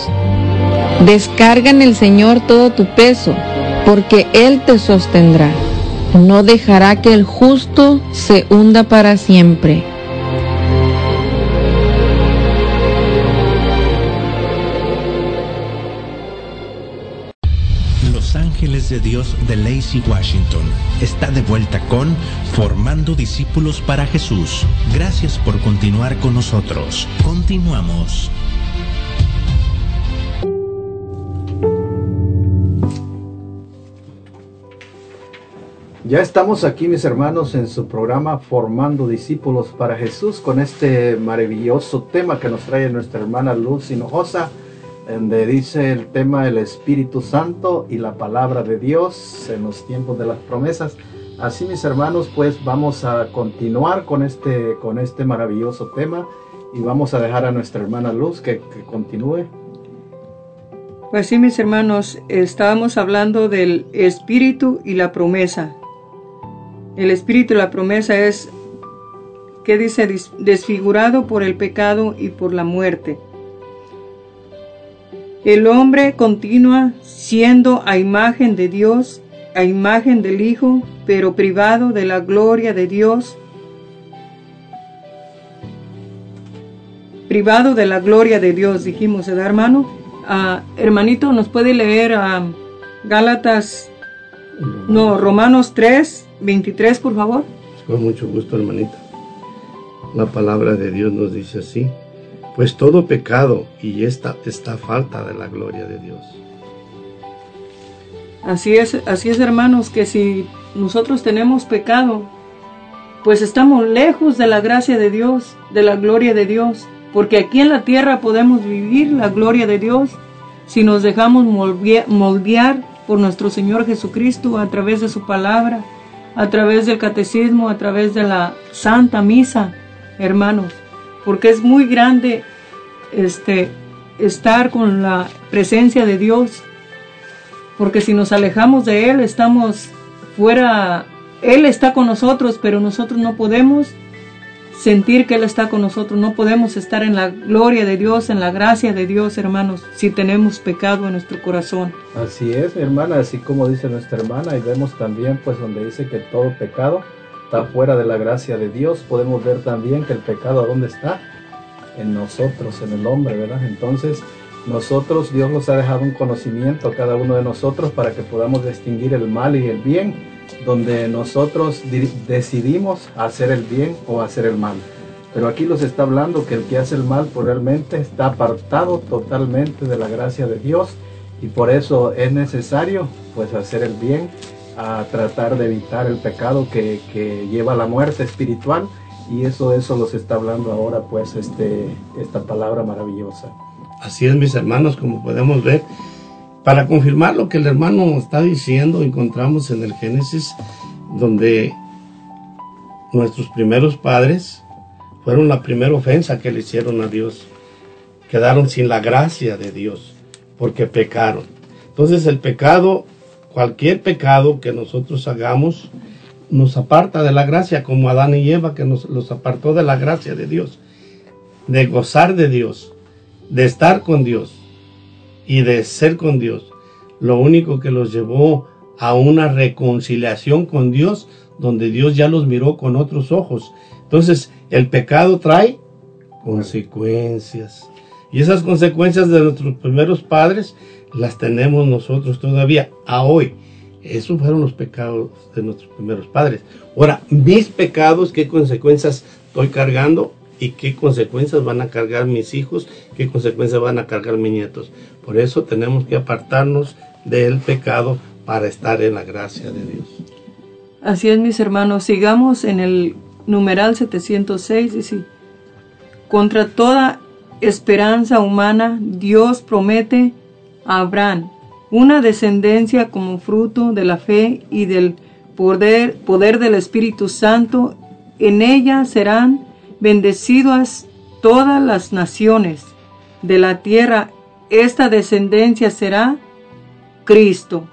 Descarga en el Señor todo tu peso, porque Él te sostendrá. No dejará que el justo se hunda para siempre. De Dios de Lacey Washington está de vuelta con Formando Discípulos para Jesús. Gracias por continuar con nosotros. Continuamos. Ya estamos aquí, mis hermanos, en su programa Formando Discípulos para Jesús con este maravilloso tema que nos trae nuestra hermana Luz Hinojosa, donde dice el tema del Espíritu Santo y la palabra de Dios en los tiempos de las promesas. Así, mis hermanos, pues vamos a continuar con este, con este maravilloso tema y vamos a dejar a nuestra hermana Luz que, que continúe. Pues sí, mis hermanos, estábamos hablando del espíritu y la promesa. El espíritu y la promesa es, ¿qué dice? Desfigurado por el pecado y por la muerte. El hombre continúa siendo a imagen de Dios, a imagen del Hijo, pero privado de la gloria de Dios, privado de la gloria de Dios, dijimos, ¿verdad, hermano? Ah, hermanito, ¿nos puede leer a Gálatas, no, Romanos 3, 23, por favor? Con mucho gusto, hermanita. La palabra de Dios nos dice así. Pues todo pecado y esta está falta de la gloria de Dios. Así es, así es, hermanos, que si nosotros tenemos pecado, pues estamos lejos de la gracia de Dios, de la gloria de Dios, porque aquí en la tierra podemos vivir la gloria de Dios si nos dejamos moldear por nuestro Señor Jesucristo a través de su palabra, a través del catecismo, a través de la Santa Misa, hermanos, porque es muy grande este estar con la presencia de Dios porque si nos alejamos de Él, estamos fuera, Él está con nosotros, pero nosotros no podemos sentir que Él está con nosotros, no podemos estar en la gloria de Dios, en la gracia de Dios, hermanos, si tenemos pecado en nuestro corazón. Así es, hermana, así como dice nuestra hermana, y vemos también, pues, donde dice que todo pecado está fuera de la gracia de Dios, podemos ver también que el pecado, ¿a dónde está? En nosotros, en el hombre, ¿verdad? Entonces, nosotros, Dios nos ha dejado un conocimiento a cada uno de nosotros para que podamos distinguir el mal y el bien, donde nosotros di- decidimos hacer el bien o hacer el mal. Pero aquí nos está hablando que el que hace el mal pues, realmente está apartado totalmente de la gracia de Dios y por eso es necesario pues hacer el bien, a tratar de evitar el pecado que, que lleva a la muerte espiritual y eso eso nos está hablando ahora pues este esta palabra maravillosa. Así es, mis hermanos, como podemos ver. Para confirmar lo que el hermano está diciendo, encontramos en el Génesis donde nuestros primeros padres fueron la primera ofensa que le hicieron a Dios. Quedaron sin la gracia de Dios porque pecaron. Entonces el pecado, cualquier pecado que nosotros hagamos, nos aparta de la gracia, como Adán y Eva, que nos los apartó de la gracia de Dios, de gozar de Dios, de estar con Dios y de ser con Dios. Lo único que los llevó a una reconciliación con Dios, donde Dios ya los miró con otros ojos. Entonces, el pecado trae consecuencias. Y esas consecuencias de nuestros primeros padres las tenemos nosotros todavía a hoy. Esos fueron los pecados de nuestros primeros padres. Ahora, mis pecados, ¿qué consecuencias estoy cargando? ¿Y qué consecuencias van a cargar mis hijos? ¿Qué consecuencias van a cargar mis nietos? Por eso tenemos que apartarnos del pecado para estar en la gracia de Dios. Así es, mis hermanos. Sigamos en el numeral 706. Dice, contra toda esperanza humana, Dios promete a Abraham una descendencia como fruto de la fe y del poder, poder del Espíritu Santo. En ella serán bendecidas todas las naciones de la tierra. Esta descendencia será Cristo,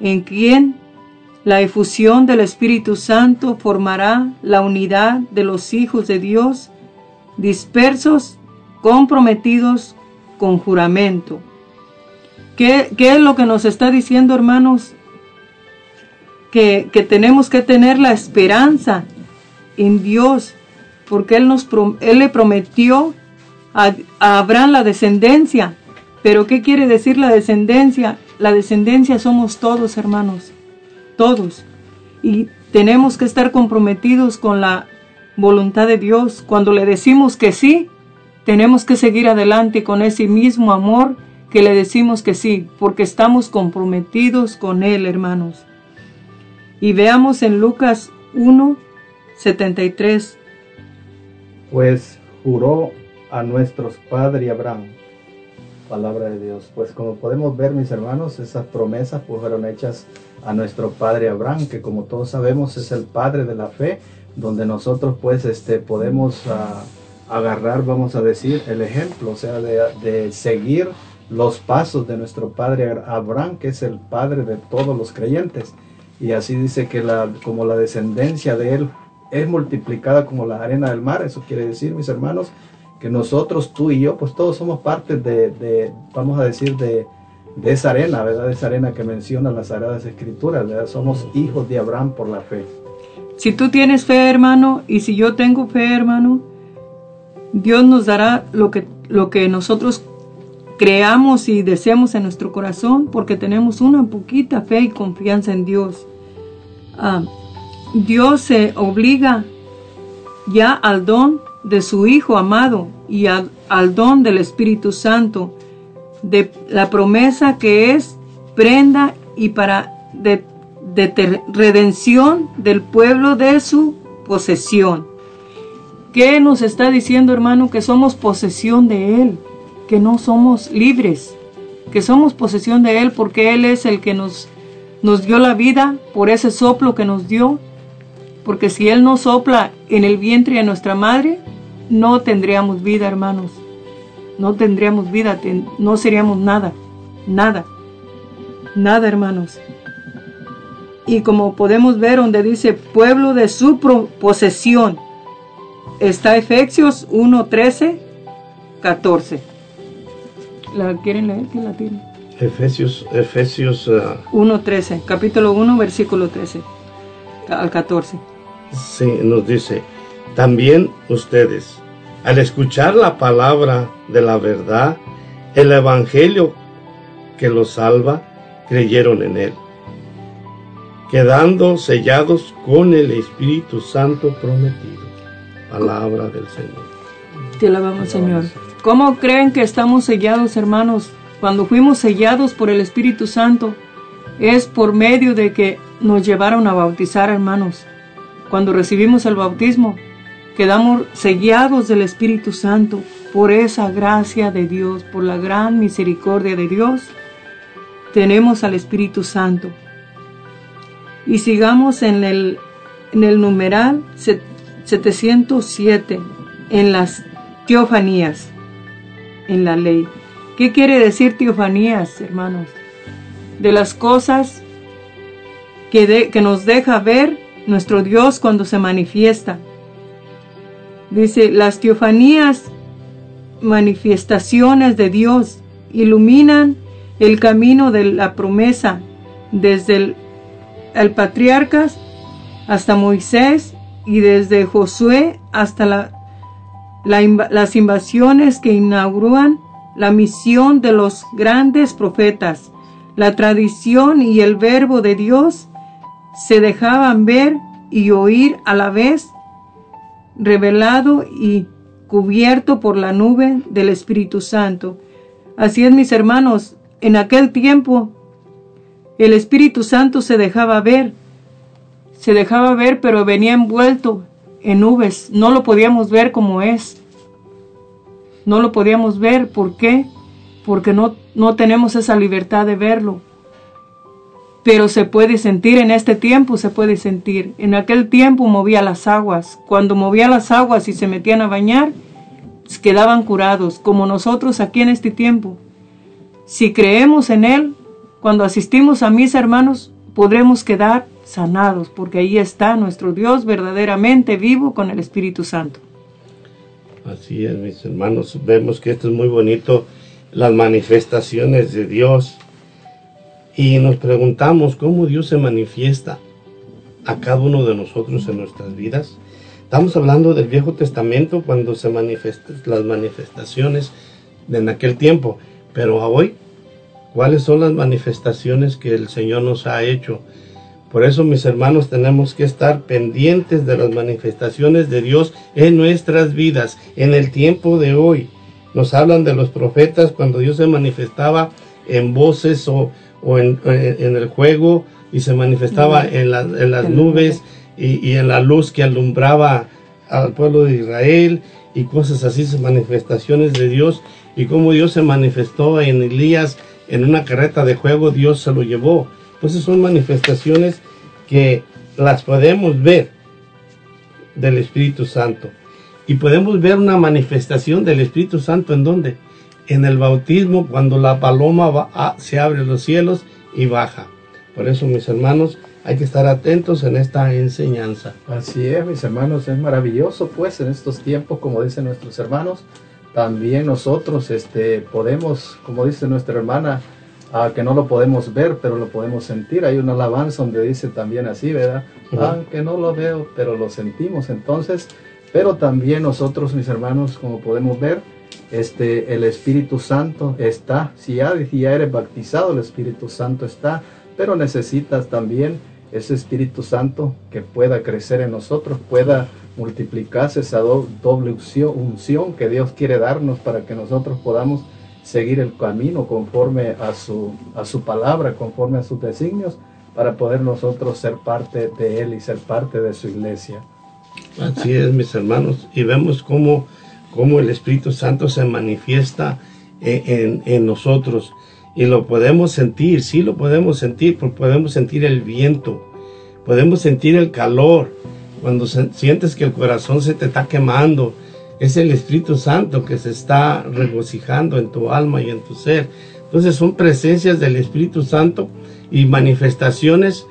en quien la efusión del Espíritu Santo formará la unidad de los hijos de Dios dispersos, comprometidos con juramento. ¿Qué, es lo que nos está diciendo, hermanos? Que, tenemos que tener la esperanza en Dios, porque Él, nos, él le prometió a, a Abraham la descendencia. Pero ¿qué quiere decir la descendencia? La descendencia somos todos, hermanos, todos. Y tenemos que estar comprometidos con la voluntad de Dios. Cuando le decimos que sí, tenemos que seguir adelante con ese mismo amor que le decimos que sí, porque estamos comprometidos con Él, hermanos. Y veamos en Lucas 1, 73. Pues juró a nuestros padres Abraham. Palabra de Dios. Pues como podemos ver, mis hermanos, esas promesas pues, fueron hechas a nuestro padre Abraham, que como todos sabemos es el padre de la fe donde nosotros pues este, podemos ah, agarrar, vamos a decir, el ejemplo, o sea, de, seguir los pasos de nuestro padre Abraham, que es el padre de todos los creyentes. Y así dice que la, como la descendencia de él es multiplicada como la arena del mar, eso quiere decir, mis hermanos, que nosotros, tú y yo, pues todos somos parte de, de vamos a decir, de, de esa arena, ¿verdad? De esa arena que menciona las Sagradas Escrituras, ¿verdad? Somos hijos de Abraham por la fe. Si tú tienes fe, hermano, y si yo tengo fe, hermano, Dios nos dará lo que, lo que nosotros creamos y deseamos en nuestro corazón, porque tenemos una poquita fe y confianza en Dios. Ah, Dios se obliga ya al don de su Hijo amado y al, al don del Espíritu Santo, de la promesa que es prenda y para de de redención del pueblo de su posesión. ¿Qué nos está diciendo, hermano? Que somos posesión de Él, que no somos libres, que somos posesión de Él porque Él es el que nos, nos dio la vida por ese soplo que nos dio. Porque si Él no sopla en el vientre de nuestra madre, no tendríamos vida, hermanos. No tendríamos vida, no seríamos nada, nada, nada, hermanos. Y como podemos ver donde dice pueblo de su posesión, está Efesios 1, 13, 14. ¿La quieren leer? ¿Quién la tiene? Efesios, Efesios 1, uh, 13, capítulo 1, versículo 13 al 14. Sí, nos dice, también ustedes, al escuchar la palabra de la verdad, el evangelio que los salva, creyeron en él quedando sellados con el Espíritu Santo prometido. Palabra del Señor. Te alabamos, Señor. ¿Cómo creen que estamos sellados, hermanos? Cuando fuimos sellados por el Espíritu Santo, es por medio de que nos llevaron a bautizar, hermanos. Cuando recibimos el bautismo, quedamos sellados del Espíritu Santo por esa gracia de Dios, por la gran misericordia de Dios. Tenemos al Espíritu Santo y sigamos en el, en el numeral 707, en las teofanías, en la ley. ¿Qué quiere decir teofanías, hermanos? De las cosas que, que nos deja ver nuestro Dios cuando se manifiesta. Dice, las teofanías, manifestaciones de Dios, iluminan el camino de la promesa desde el, el patriarca hasta Moisés y desde Josué hasta la, las invasiones que inauguran la misión de los grandes profetas. La tradición y el verbo de Dios se dejaban ver y oír a la vez, revelado y cubierto por la nube del Espíritu Santo. Así es, mis hermanos, en aquel tiempo el Espíritu Santo se dejaba ver, se dejaba ver, pero venía envuelto en nubes, no lo podíamos ver como es. No lo podíamos ver, ¿por qué? Porque no, no tenemos esa libertad de verlo. Pero se puede sentir en este tiempo, se puede sentir. En aquel tiempo movía las aguas. Cuando movía las aguas y se metían a bañar, quedaban curados, como nosotros aquí en este tiempo. Si creemos en Él, cuando asistimos a mis hermanos, podremos quedar sanados, porque ahí está nuestro Dios verdaderamente vivo con el Espíritu Santo. Así es, mis hermanos, vemos que esto es muy bonito, las manifestaciones de Dios. Y nos preguntamos cómo Dios se manifiesta a cada uno de nosotros en nuestras vidas. Estamos hablando del Viejo Testamento cuando se manifiestan las manifestaciones en aquel tiempo, pero hoy, ¿cuáles son las manifestaciones que el Señor nos ha hecho? Por eso, mis hermanos, tenemos que estar pendientes de las manifestaciones de Dios en nuestras vidas, en el tiempo de hoy. Nos hablan de los profetas cuando Dios se manifestaba en voces o, en, el juego y se manifestaba en, las nubes y, y, en la luz que alumbraba al pueblo de Israel y cosas así, manifestaciones de Dios y cómo Dios se manifestó en Elías en una carreta de juego, Dios se lo llevó. Entonces son manifestaciones que las podemos ver del Espíritu Santo. Y podemos ver una manifestación del Espíritu Santo en dónde? En el bautismo, cuando la paloma va se abre los cielos y baja. Por eso, mis hermanos, hay que estar atentos en esta enseñanza. Así es, mis hermanos, es maravilloso, pues, en estos tiempos, como dicen nuestros hermanos, también nosotros este, podemos, como dice nuestra hermana, que no lo podemos ver, pero lo podemos sentir. Hay una alabanza donde dice también así, ¿verdad? Aunque no lo veo, pero lo sentimos. Entonces, pero también nosotros, mis hermanos, como podemos ver, este, el Espíritu Santo está. Si ya, si ya eres bautizado, el Espíritu Santo está. Pero necesitas también ese Espíritu Santo que pueda crecer en nosotros, pueda multiplicarse esa doble unción que Dios quiere darnos para que nosotros podamos seguir el camino conforme a su, a su palabra, conforme a sus designios, para poder nosotros ser parte de Él y ser parte de su iglesia. Así es, mis hermanos, y vemos cómo, cómo el Espíritu Santo se manifiesta en, en, nosotros. Y lo podemos sentir, sí lo podemos sentir, porque podemos sentir el viento, podemos sentir el calor, cuando sientes que el corazón se te está quemando, es el Espíritu Santo que se está regocijando en tu alma y en tu ser. Entonces son presencias del Espíritu Santo y manifestaciones.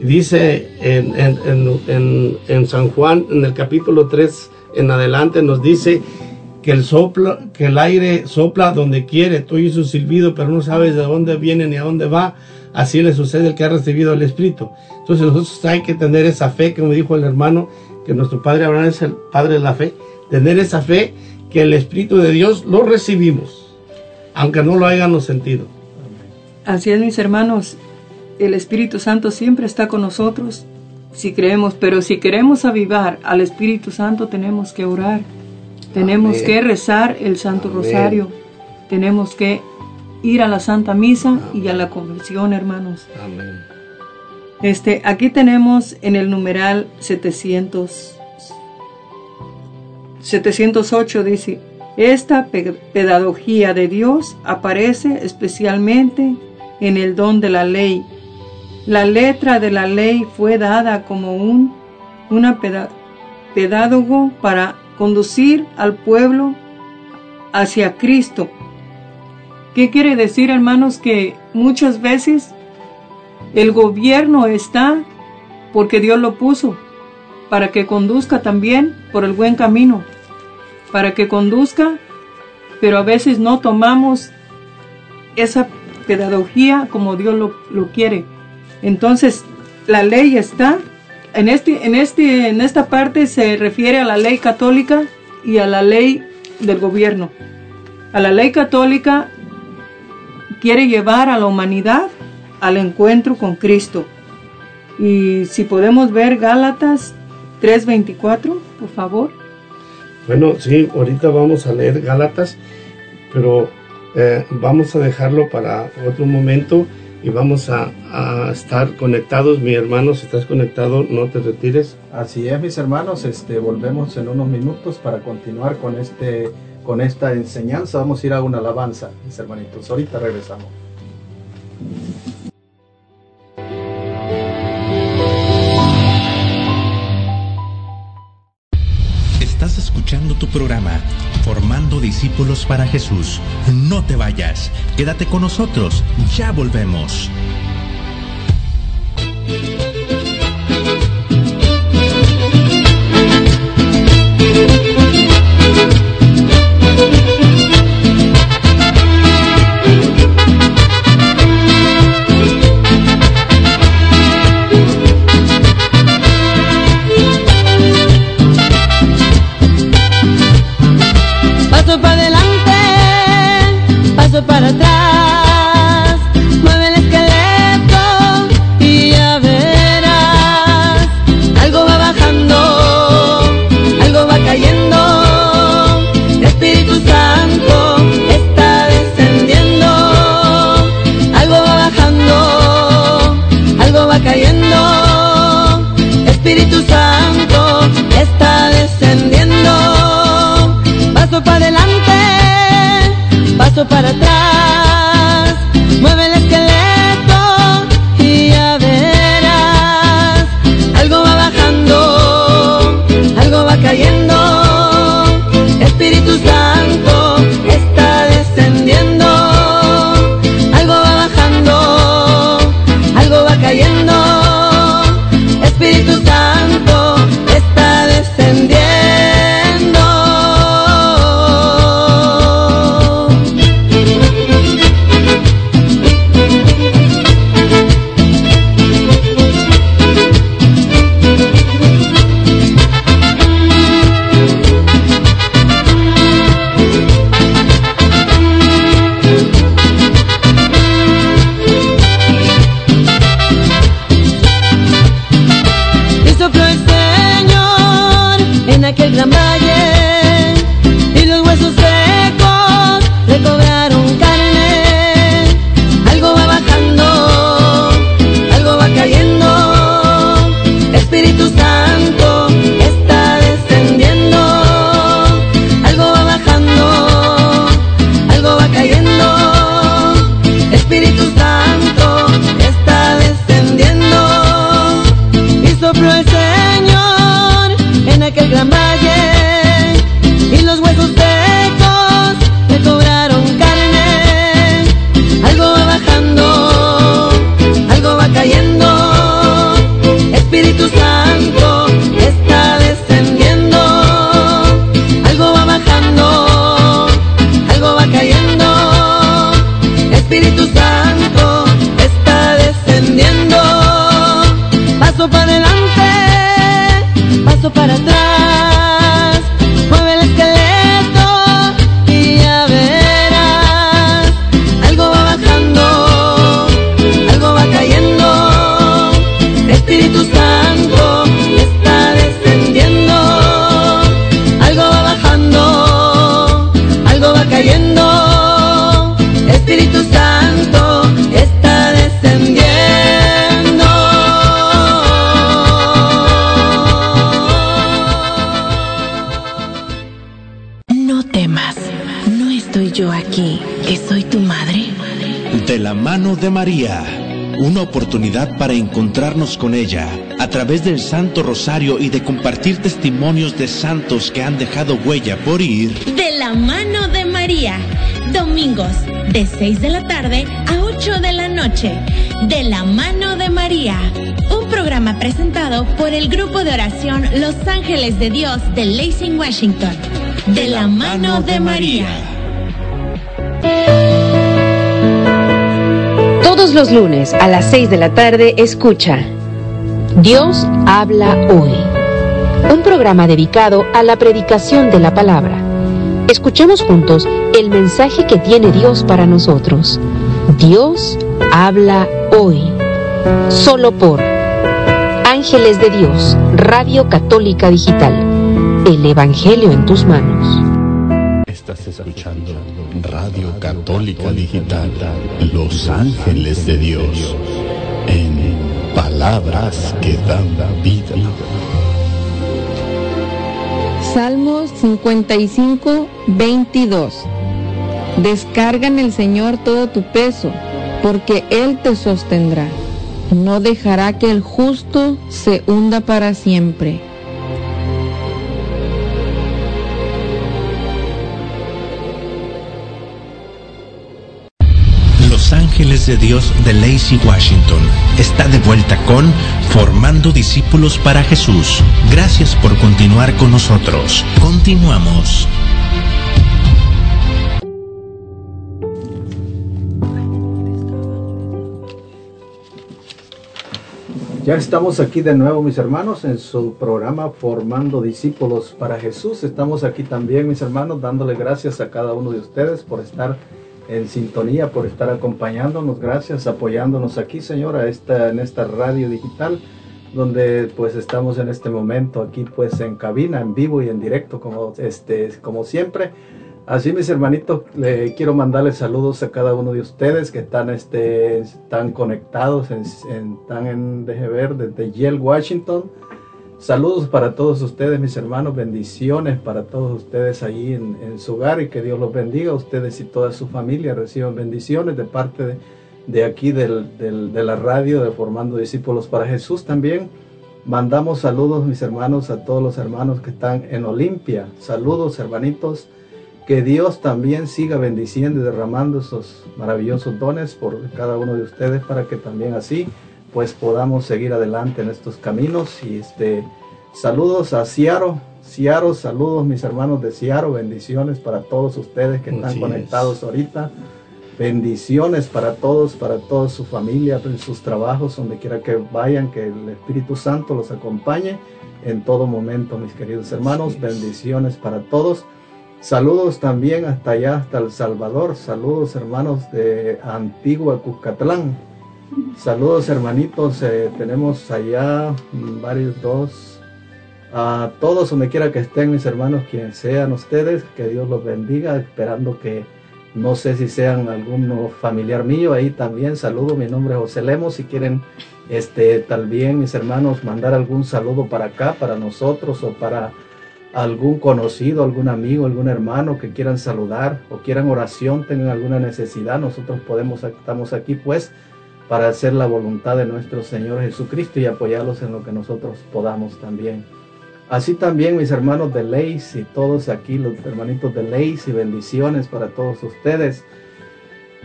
Dice en, San Juan, en el capítulo 3 en adelante, nos dice que el, soplo, que el aire sopla donde quiere, tú y su silbido, pero no sabes de dónde viene ni a dónde va. Así le sucede al que ha recibido el Espíritu. Entonces nosotros hay que tener esa fe, como dijo el hermano, que nuestro Padre Abraham es el Padre de la fe tener esa fe que el Espíritu de Dios lo recibimos, aunque no lo hayamos sentido. Así es, mis hermanos, el Espíritu Santo siempre está con nosotros si creemos, pero si queremos avivar al Espíritu Santo tenemos que orar, tenemos que rezar el Santo Rosario, tenemos que ir a la Santa Misa y a la conversión, hermanos. Amén. Este, aquí tenemos en el numeral 700 708 dice, esta pedagogía de Dios aparece especialmente en el don de la ley. La letra de la ley fue dada como un una pedagogo para conducir al pueblo hacia Cristo. ¿Qué quiere decir, hermanos? Que muchas veces el gobierno está porque Dios lo puso para que conduzca también por el buen camino, para que conduzca, pero a veces no tomamos esa pedagogía como Dios lo, lo quiere. Entonces, la ley está, en, este, en, este, en esta parte se refiere a la ley católica y a la ley del gobierno. A la ley católica quiere llevar a la humanidad al encuentro con Cristo. Y si podemos ver Gálatas 3:24, por favor. Bueno, sí, ahorita vamos a leer Gálatas, pero eh, vamos a dejarlo para otro momento y vamos a, a, estar conectados. Mi hermano, si estás conectado, no te retires. Así es, mis hermanos, este, volvemos en unos minutos para continuar con, este, con esta enseñanza. Vamos a ir a una alabanza, mis hermanitos. Ahorita regresamos. Tu programa Formando Discípulos para Jesús. No te vayas, quédate con nosotros, ya volvemos. Para atrás, mueve el esqueleto y ya verás. Algo va bajando, algo va cayendo, Espíritu Santo está descendiendo. Algo va bajando, algo va cayendo, Espíritu Santo está descendiendo. Paso para adelante, paso para atrás, con ella a través del Santo Rosario y de compartir testimonios de santos que han dejado huella por ir. De la mano de María. Domingos de 6 de la tarde a 8 de la noche. De la mano de María. Un programa presentado por el grupo de oración Los Ángeles de Dios de Lacey, Washington. De la mano de María. Todos los lunes a las 6 de la tarde escucha Dios habla hoy. Un programa dedicado a la predicación de la palabra. Escuchemos juntos el mensaje que tiene Dios para nosotros. Dios habla hoy. Solo por Ángeles de Dios, Radio Católica Digital. El Evangelio en tus manos. Estás escuchando Radio Católica Digital, Los Ángeles de Dios, palabras que dan vida. Salmos 55, 22. Descarga en el Señor todo tu peso, porque Él te sostendrá. No dejará que el justo se hunda para siempre. Los Ángeles de Dios de Lacey, Washington, está de vuelta con Formando Discípulos para Jesús. Gracias por continuar con nosotros. Continuamos. Ya estamos aquí de nuevo, mis hermanos, en su programa Formando Discípulos para Jesús. Estamos aquí también, mis hermanos, dándole gracias a cada uno de ustedes por estar en sintonía, por estar acompañándonos. Gracias, apoyándonos aquí, Señor, a esta, en esta radio digital, donde pues estamos en este momento aquí pues en cabina, en vivo y en directo, como, este, como siempre. Así mis hermanitos, le quiero mandarles saludos a cada uno de ustedes que están, este, están conectados, en, en- están en, deje ver, desde Yale, Washington. Saludos para todos ustedes, mis hermanos, bendiciones para todos ustedes ahí en, su hogar y que Dios los bendiga. Ustedes y toda su familia reciban bendiciones de parte de, aquí del- de la radio de Formando Discípulos para Jesús también. Mandamos saludos, mis hermanos, a todos los hermanos que están en Olimpia. Saludos, hermanitos. Que Dios también siga bendiciendo y derramando esos maravillosos dones por cada uno de ustedes para que también así pues podamos seguir adelante en estos caminos. Y este saludos a Ciaro, Ciaro, saludos mis hermanos de Ciaro, bendiciones para todos ustedes que están Así es. conectados ahorita. Bendiciones para todos, para toda su familia, en sus trabajos, donde quiera que vayan, que el Espíritu Santo los acompañe en todo momento, mis queridos hermanos. Bendiciones para todos. Saludos también hasta allá, hasta El Salvador. Saludos hermanos de Antigua Cuscatlán. Saludos hermanitos, eh, tenemos allá varios dos. A todos donde quiera que estén mis hermanos, quien sean ustedes, que Dios los bendiga, esperando que no sé si sean alguno familiar mío, ahí también saludo, mi nombre es José Lemos, si quieren este también mis hermanos mandar algún saludo para acá, para nosotros o para algún conocido, algún amigo, algún hermano que quieran saludar o quieran oración, tengan alguna necesidad, nosotros podemos, estamos aquí pues para hacer la voluntad de nuestro Señor Jesucristo y apoyarlos en lo que nosotros podamos también. Así también mis hermanos de Leis y todos aquí, los hermanitos de Leis y bendiciones para todos ustedes.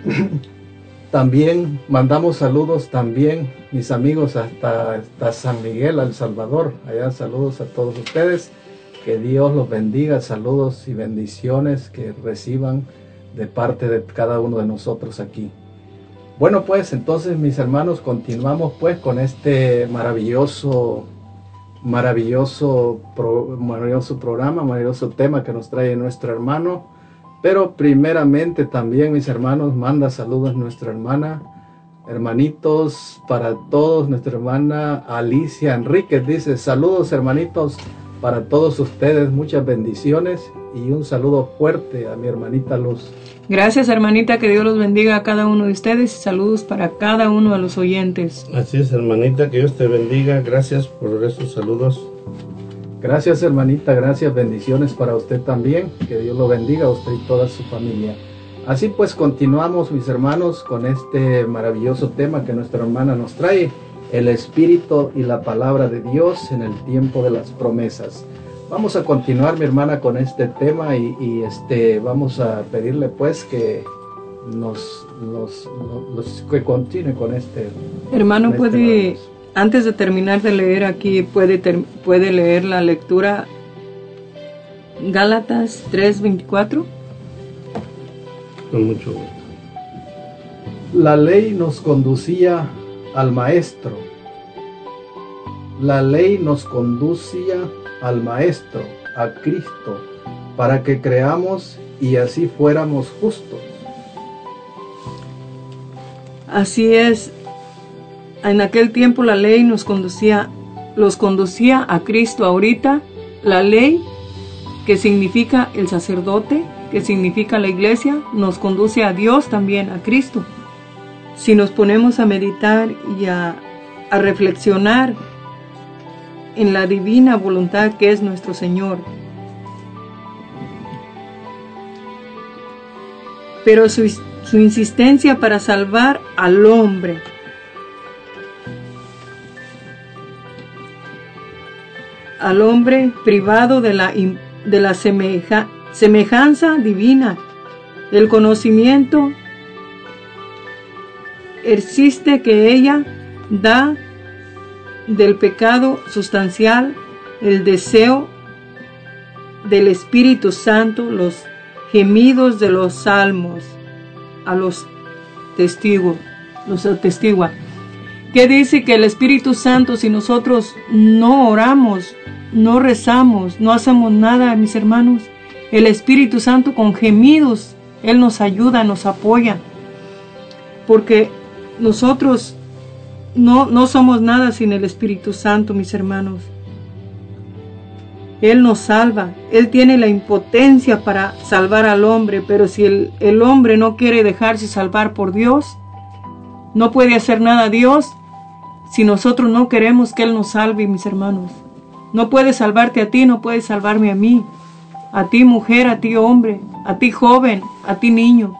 También mandamos saludos también, mis amigos, hasta, hasta San Miguel, El Salvador. Allá saludos a todos ustedes. Que Dios los bendiga. Saludos y bendiciones que reciban de parte de cada uno de nosotros aquí. Bueno, pues entonces mis hermanos, continuamos pues con este maravilloso, maravilloso, maravilloso programa, maravilloso tema que nos trae nuestro hermano. Pero primeramente también mis hermanos, manda saludos nuestra hermana, hermanitos, para todos, nuestra hermana Alicia Enríquez dice, saludos hermanitos para todos ustedes, muchas bendiciones y un saludo fuerte a mi hermanita Luz. Gracias, hermanita, que Dios los bendiga a cada uno de ustedes y saludos para cada uno de los oyentes. Así es, hermanita, que Dios te bendiga. Gracias por esos saludos. Gracias hermanita, gracias, bendiciones para usted también, que Dios lo bendiga a usted y toda su familia. Así pues continuamos mis hermanos con este maravilloso tema que nuestra hermana nos trae, el Espíritu y la palabra de Dios en el tiempo de las promesas. Vamos a continuar mi hermana con este tema y, y, este vamos a pedirle pues que nos, nos- nos- que continúe con este Hermano, con este puede antes de terminar de leer aquí, puede, ter- puede leer la lectura Gálatas 3:24. Con mucho gusto. La ley nos conducía al maestro. La ley nos conducía al maestro, a Cristo, para que creamos y así fuéramos justos. Así es. En aquel tiempo la ley nos conducía, los conducía a Cristo. Ahorita la ley, que significa el sacerdote, que significa la iglesia, nos conduce a Dios también, a Cristo. Si nos ponemos a meditar y a, a reflexionar en la divina voluntad que es nuestro Señor. Pero su, su insistencia para salvar al hombre al hombre privado de la, de la semeja- semejanza divina, del conocimiento, existe que ella da del pecado sustancial el deseo del Espíritu Santo, los gemidos de los salmos a los testigos, los atestigua. Que dice que el Espíritu Santo, si nosotros no oramos, no rezamos, no hacemos nada, mis hermanos, el Espíritu Santo con gemidos, Él nos ayuda, nos apoya. Porque nosotros no, no somos nada sin el Espíritu Santo, mis hermanos. Él nos salva, Él tiene la impotencia para salvar al hombre, pero si el, el hombre no quiere dejarse salvar por Dios, no puede hacer nada Dios si nosotros no queremos que Él nos salve, mis hermanos. No puede salvarte a ti, no puede salvarme a mí, a ti mujer, a ti hombre, a ti joven, a ti niño.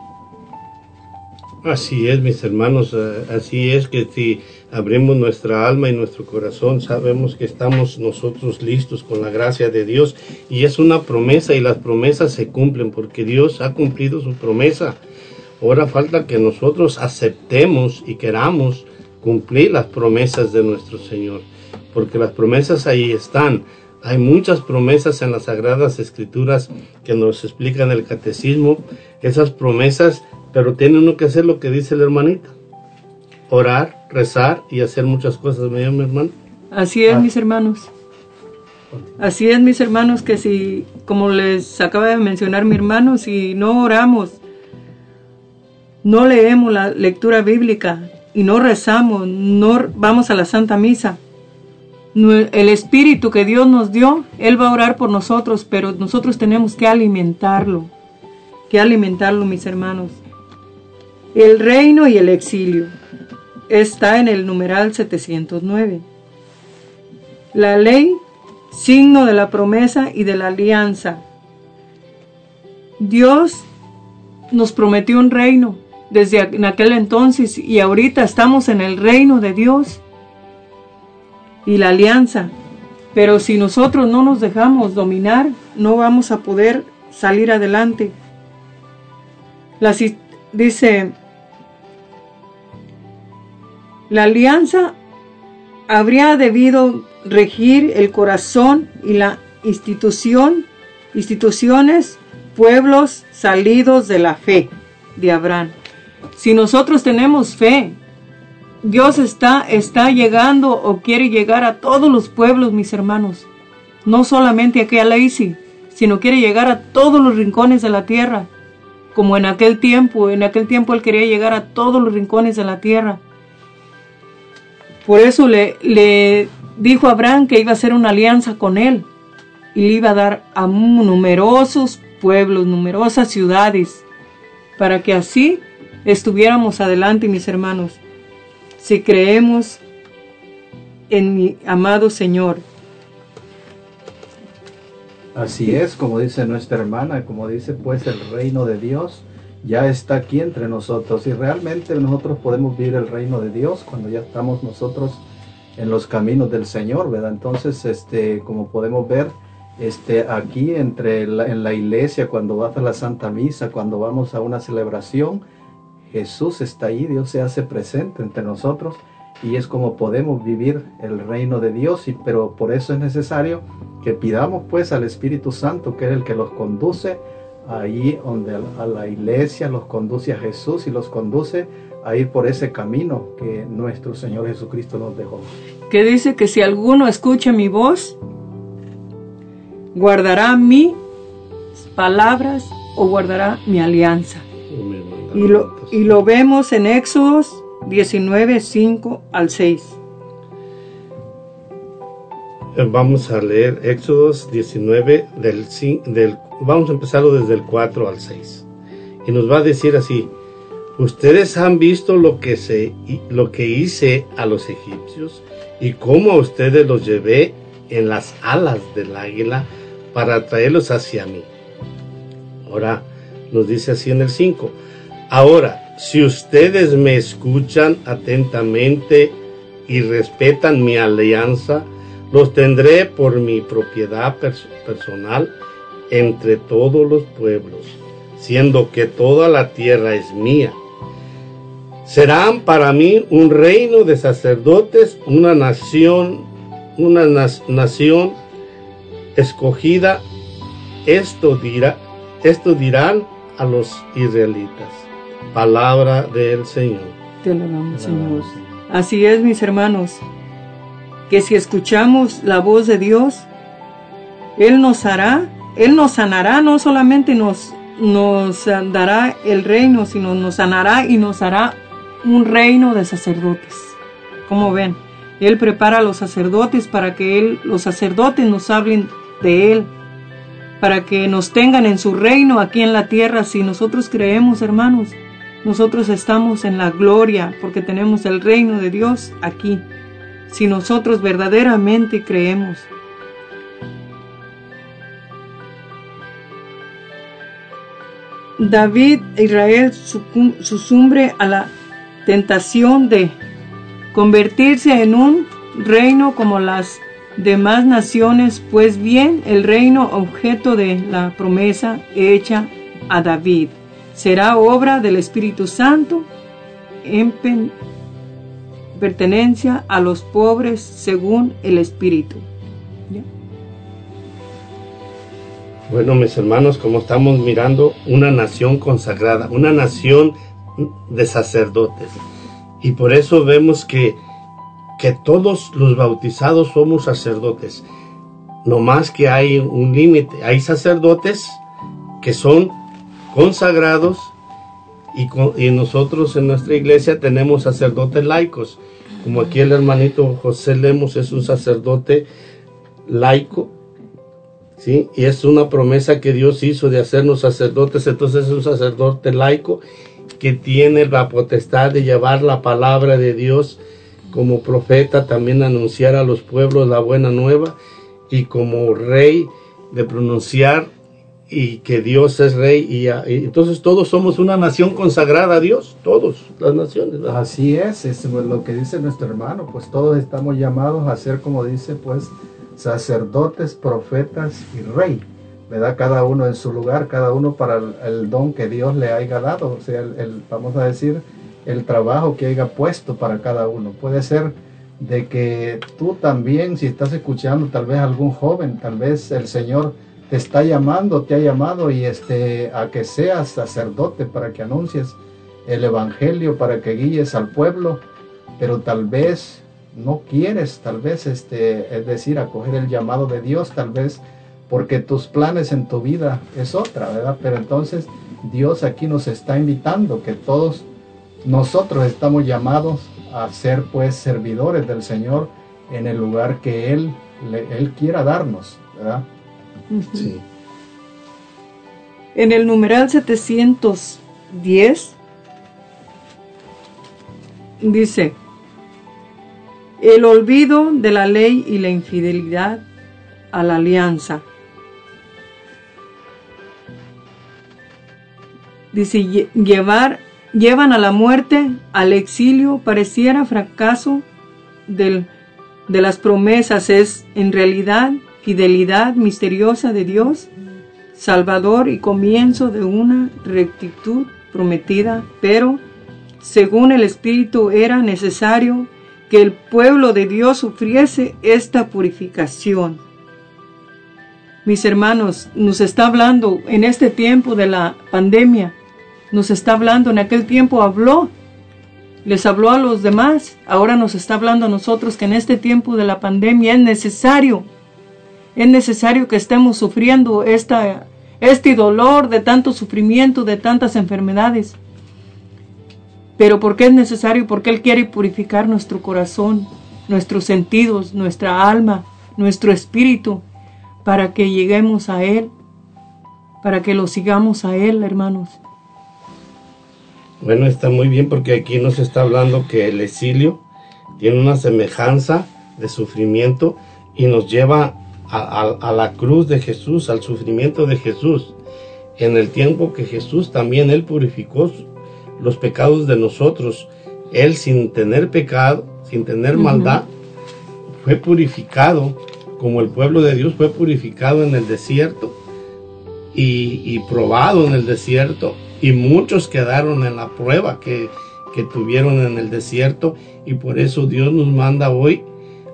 Así es, mis hermanos, eh, así es que si abrimos nuestra alma y nuestro corazón, sabemos que estamos nosotros listos con la gracia de Dios y es una promesa y las promesas se cumplen porque Dios ha cumplido su promesa. Ahora falta que nosotros aceptemos y queramos cumplir las promesas de nuestro Señor, porque las promesas ahí están. Hay muchas promesas en las Sagradas Escrituras que nos explican el catecismo, esas promesas, pero tiene uno que hacer lo que dice la hermanita, orar, rezar y hacer muchas cosas, ¿me mi hermano? Así es, Ah. mis hermanos. Así es, mis hermanos, que si, como les acaba de mencionar mi hermano, si no oramos, no leemos la lectura bíblica y no rezamos, no vamos a la Santa Misa, el Espíritu que Dios nos dio, Él va a orar por nosotros, pero nosotros tenemos que alimentarlo, que alimentarlo, mis hermanos. El reino y el exilio está en el numeral 709. La ley, signo de la promesa y de la alianza. Dios nos prometió un reino desde en aquel entonces y ahorita estamos en el reino de Dios y la alianza. Pero si nosotros no nos dejamos dominar, no vamos a poder salir adelante. La, dice, la alianza habría debido regir el corazón y la institución, instituciones, pueblos salidos de la fe de Abraham. Si nosotros tenemos fe, Dios está, está llegando o quiere llegar a todos los pueblos, mis hermanos. No solamente aquí a Lacey, sino quiere llegar a todos los rincones de la tierra. Como en aquel tiempo, en aquel tiempo Él quería llegar a todos los rincones de la tierra. Por eso le, dijo a Abraham que iba a hacer una alianza con él y le iba a dar a numerosos pueblos, numerosas ciudades, para que así estuviéramos adelante, mis hermanos, si creemos en mi amado Señor. Así es, como dice nuestra hermana, como dice pues el reino de Dios ya está aquí entre nosotros y realmente nosotros podemos vivir el reino de Dios cuando ya estamos nosotros en los caminos del Señor, ¿verdad? Entonces, este, como podemos ver, este, aquí entre en la iglesia, cuando vas a la Santa Misa, cuando vamos a una celebración, Jesús está ahí, Dios se hace presente entre nosotros y es como podemos vivir el reino de Dios, y, pero por eso es necesario que pidamos pues al Espíritu Santo, que es el que los conduce ahí donde a la iglesia, los conduce a Jesús y los conduce a ir por ese camino que nuestro Señor Jesucristo nos dejó. Que dice que si alguno escucha mi voz, guardará mis palabras o guardará mi alianza. Y lo, y lo vemos en Éxodos 19, 5 al 6. Vamos a leer Éxodos 19 del, cin- del vamos a empezarlo desde el 4 al 6. Y nos va a decir así: Ustedes han visto lo que se lo que hice a los egipcios y cómo a ustedes los llevé en las alas del águila para traerlos hacia mí. Ahora nos dice así en el 5. Ahora, si ustedes me escuchan atentamente y respetan mi alianza, los tendré por mi propiedad pers- personal entre todos los pueblos, siendo que toda la tierra es mía. Serán para mí un reino de sacerdotes, una nación, una nación escogida. Esto dirá, esto dirán a los israelitas. Palabra del Señor. Te lo damos, Señor. Así es, mis hermanos, que si escuchamos la voz de Dios, Él nos hará, Él nos sanará, no solamente nos, nos dará el reino, sino nos sanará y nos hará un reino de sacerdotes. Como ven, Él prepara a los sacerdotes para que él, los sacerdotes nos hablen de Él, para que nos tengan en su reino aquí en la tierra. Si nosotros creemos, hermanos, nosotros estamos en la gloria porque tenemos el reino de Dios aquí. Si nosotros verdaderamente creemos. David e Israel sucumbe a la tentación de convertirse en un reino como las demás naciones, pues bien el reino objeto de la promesa hecha a David será obra del Espíritu Santo en pertenencia a los pobres según el Espíritu. Bueno, mis hermanos, como estamos mirando una nación consagrada, una nación de sacerdotes. Y por eso vemos que, que todos los bautizados somos sacerdotes. No más que hay un límite. Hay sacerdotes que son consagrados y, co- y nosotros en nuestra iglesia tenemos sacerdotes laicos. Como aquí el hermanito José Lemos es un sacerdote laico ¿sí? Y es una promesa que Dios hizo de hacernos sacerdotes, entonces es un sacerdote laico que tiene la potestad de llevar la palabra de Dios como profeta, también anunciar a los pueblos la buena nueva y como rey de pronunciar y que Dios es rey y, entonces todos somos una nación consagrada a Dios, todos las naciones. Así es, es lo que dice nuestro hermano, pues todos estamos llamados a ser, como dice, pues sacerdotes, profetas y rey, ¿verdad? Cada uno en su lugar, cada uno para el, el don que Dios le haya dado, o sea, el, el- vamos a decir, el trabajo que haya puesto para cada uno. Puede ser de que tú también, si estás escuchando tal vez algún joven, tal vez el Señor te está llamando, te ha llamado y este a que seas sacerdote para que anuncies el evangelio, para que guíes al pueblo, pero tal vez no quieres, tal vez este, es decir, acoger el llamado de Dios, tal vez porque tus planes en tu vida es otra, ¿verdad? Pero entonces Dios aquí nos está invitando que todos nosotros estamos llamados a ser pues servidores del Señor en el lugar que Él, le- Él quiera darnos, ¿verdad? Sí. En el numeral 710 dice, el olvido de la ley y la infidelidad a la alianza. Dice, "Lle- llevar, llevan a la muerte, al exilio, pareciera fracaso del, de las promesas, es en realidad fidelidad misteriosa de Dios, salvador y comienzo de una rectitud prometida, pero según el Espíritu era necesario que el pueblo de Dios sufriese esta purificación. Mis hermanos, nos está hablando en este tiempo de la pandemia, nos está hablando, en aquel tiempo habló, les habló a los demás, ahora nos está hablando a nosotros que en este tiempo de la pandemia es necesario, es necesario que estemos sufriendo esta, este dolor de tanto sufrimiento, de tantas enfermedades. Pero ¿por qué es necesario? Porque Él quiere purificar nuestro corazón, nuestros sentidos, nuestra alma, nuestro espíritu, para que lleguemos a Él, para que lo sigamos a Él, hermanos. Bueno, está muy bien porque aquí nos está hablando que el exilio tiene una semejanza de sufrimiento y nos lleva a, a, la cruz de Jesús, al sufrimiento de Jesús. En el tiempo que Jesús también, Él purificó los pecados de nosotros. Él sin tener pecado, sin tener maldad, fue purificado, como el pueblo de Dios fue purificado en el desierto y, y probado en el desierto. Y muchos quedaron en la prueba que, que tuvieron en el desierto. Y por eso Dios nos manda hoy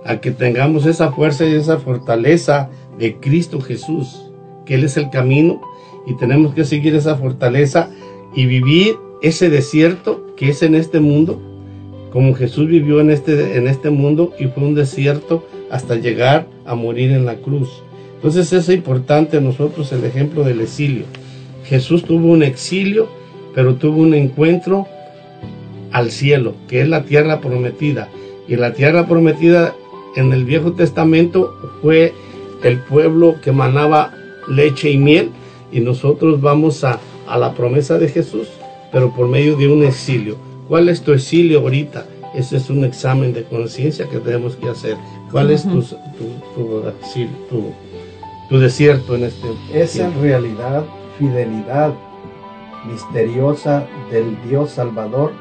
a que tengamos esa fuerza y esa fortaleza de Cristo Jesús, que Él es el camino y tenemos que seguir esa fortaleza y vivir ese desierto que es en este mundo, como Jesús vivió en este, en este mundo y fue un desierto hasta llegar a morir en la cruz. Entonces es importante nosotros el ejemplo del exilio. Jesús tuvo un exilio, pero tuvo un encuentro al cielo, que es la tierra prometida. Y la tierra prometida en el Viejo Testamento fue el pueblo que manaba leche y miel y nosotros vamos a, a la promesa de Jesús pero por medio de un exilio. ¿Cuál es tu exilio ahorita? Ese es un examen de conciencia que tenemos que hacer. ¿Cuál es tu, tu, tu, desierto en este Es en realidad fidelidad misteriosa del Dios Salvador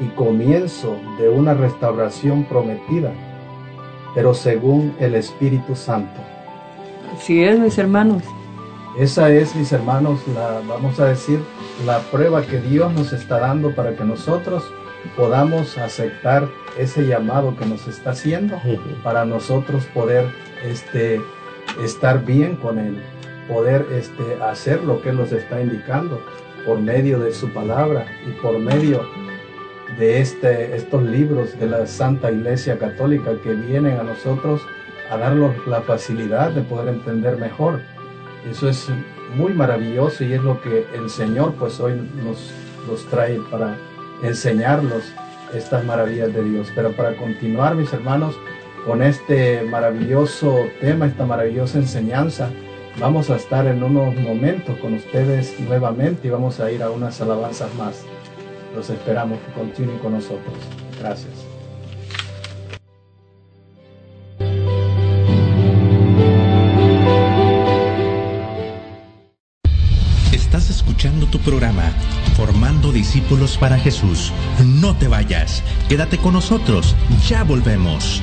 y comienzo de una restauración prometida, pero según el Espíritu Santo. Así es, mis hermanos. Esa es, mis hermanos, la, vamos a decir, la prueba que Dios nos está dando para que nosotros podamos aceptar ese llamado que nos está haciendo para nosotros poder este, estar bien con Él, poder este, hacer lo que Él nos está indicando por medio de su palabra y por medio de este, estos libros de la Santa Iglesia Católica que vienen a nosotros a darnos la facilidad de poder entender mejor eso es muy maravilloso y es lo que el Señor pues hoy nos, nos trae para enseñarnos estas maravillas de Dios. Pero para continuar, mis hermanos, con este maravilloso tema, esta maravillosa enseñanza, vamos a estar en unos momentos con ustedes nuevamente y vamos a ir a unas alabanzas más. Los esperamos que continúen con nosotros. Gracias. tu programa, Formando Discípulos para Jesús. No te vayas, quédate con nosotros, ya volvemos.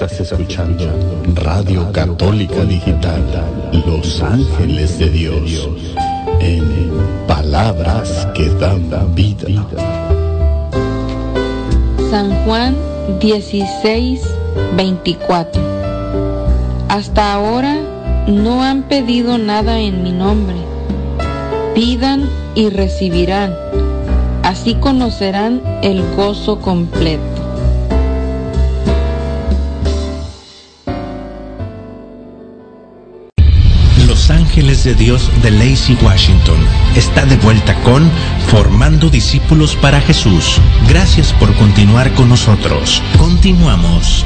Estás escuchando Radio Católica Digital, Los Ángeles de Dios, en palabras que dan vida. San Juan 16, 24. Hasta ahora no han pedido nada en mi nombre. Pidan y recibirán. Así conocerán el gozo completo. Ángeles de Dios de Lacey Washington está de vuelta con Formando Discípulos para Jesús. Gracias por continuar con nosotros. Continuamos.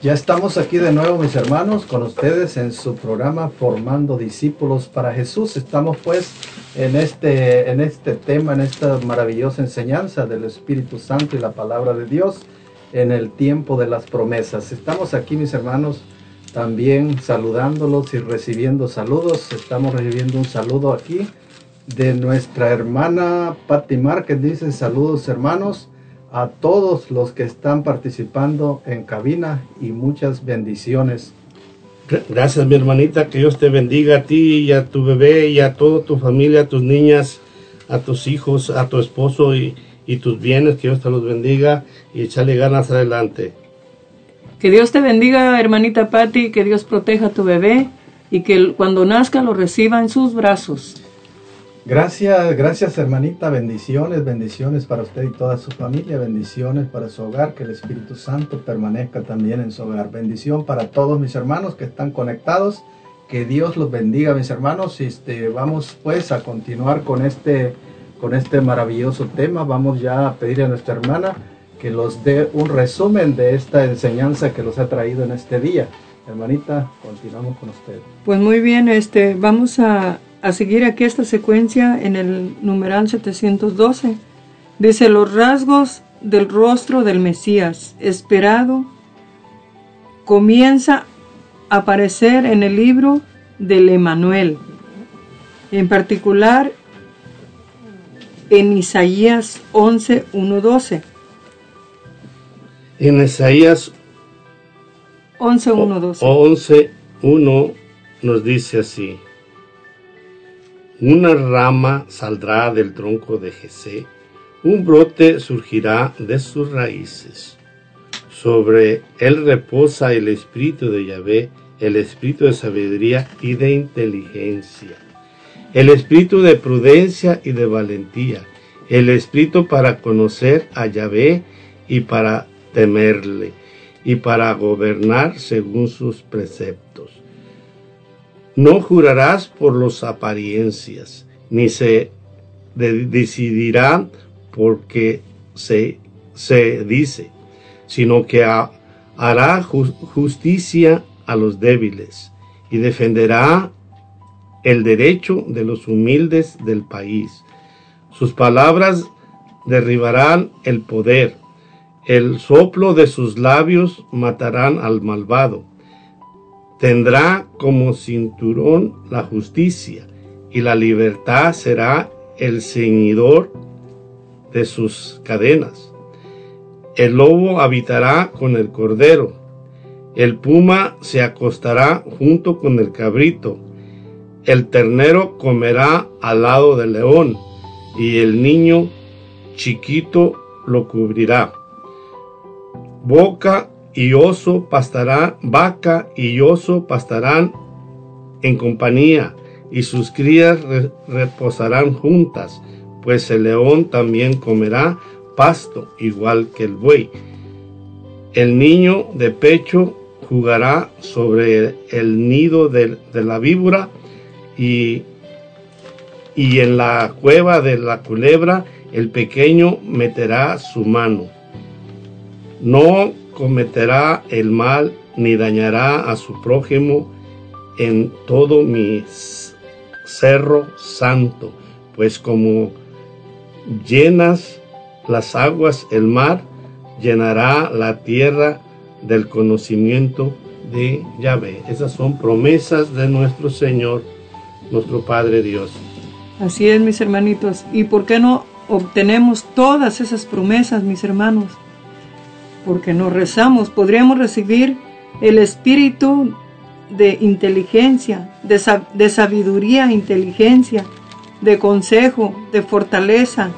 Ya estamos aquí de nuevo, mis hermanos, con ustedes en su programa Formando Discípulos para Jesús. Estamos pues en este, en este tema, en esta maravillosa enseñanza del Espíritu Santo y la palabra de Dios en el tiempo de las promesas. Estamos aquí, mis hermanos, también saludándolos y recibiendo saludos. Estamos recibiendo un saludo aquí de nuestra hermana Patti Márquez. Dice saludos, hermanos a todos los que están participando en cabina y muchas bendiciones. Gracias mi hermanita, que Dios te bendiga a ti y a tu bebé y a toda tu familia, a tus niñas, a tus hijos, a tu esposo y, tus bienes, que Dios te los bendiga y échale ganas adelante. Que Dios te bendiga, hermanita Patti, que Dios proteja a tu bebé y que cuando nazca lo reciba en sus brazos. Gracias, gracias hermanita, bendiciones, bendiciones para usted y toda su familia, bendiciones para su hogar, que el Espíritu Santo permanezca también en su hogar. Bendición para todos mis hermanos que están conectados, que Dios los bendiga mis hermanos. Este, vamos pues a continuar con este, con este maravilloso tema. Vamos ya a pedir a nuestra hermana que los dé un resumen de esta enseñanza que los ha traído en este día. Hermanita, continuamos con usted. Pues muy bien, este, vamos a, a seguir aquí esta secuencia en el numeral 712. Dice los rasgos del rostro del Mesías esperado comienza a aparecer en el libro del Emanuel, en particular en Isaías 11, 1, 12. En Isaías 11, 1, 12. 11, 1 nos dice así. Una rama saldrá del tronco de Jesé, un brote surgirá de sus raíces. Sobre él reposa el espíritu de Yahvé, el espíritu de sabiduría y de inteligencia, el espíritu de prudencia y de valentía, el espíritu para conocer a Yahvé y para temerle, y para gobernar según sus preceptos. No jurarás por las apariencias, ni se de- decidirá porque se, se dice, sino que ha- hará ju- justicia a los débiles y defenderá el derecho de los humildes del país. Sus palabras derribarán el poder, el soplo de sus labios matarán al malvado tendrá como cinturón la justicia y la libertad será el ceñidor de sus cadenas. El lobo habitará con el cordero, El puma se acostará junto con el cabrito. El ternero comerá al lado del león y el niño chiquito lo cubrirá. Boca y oso pastarán, vaca y oso pastarán en compañía, y sus crías reposarán juntas, pues el león también comerá pasto igual que el buey. El niño de pecho jugará sobre el nido de, la víbora y, y en la cueva de la culebra el pequeño meterá su mano. No cometerá el mal ni dañará a su prójimo en todo mi cerro santo, pues como llenas las aguas el mar, llenará la tierra del conocimiento de Yahvé. Esas son promesas de nuestro Señor, nuestro Padre Dios. Así es, mis hermanitos. ¿Y por qué no obtenemos todas esas promesas, mis hermanos? Porque nos rezamos, podríamos recibir el espíritu de inteligencia, de, de sabiduría, inteligencia, de consejo, de fortaleza,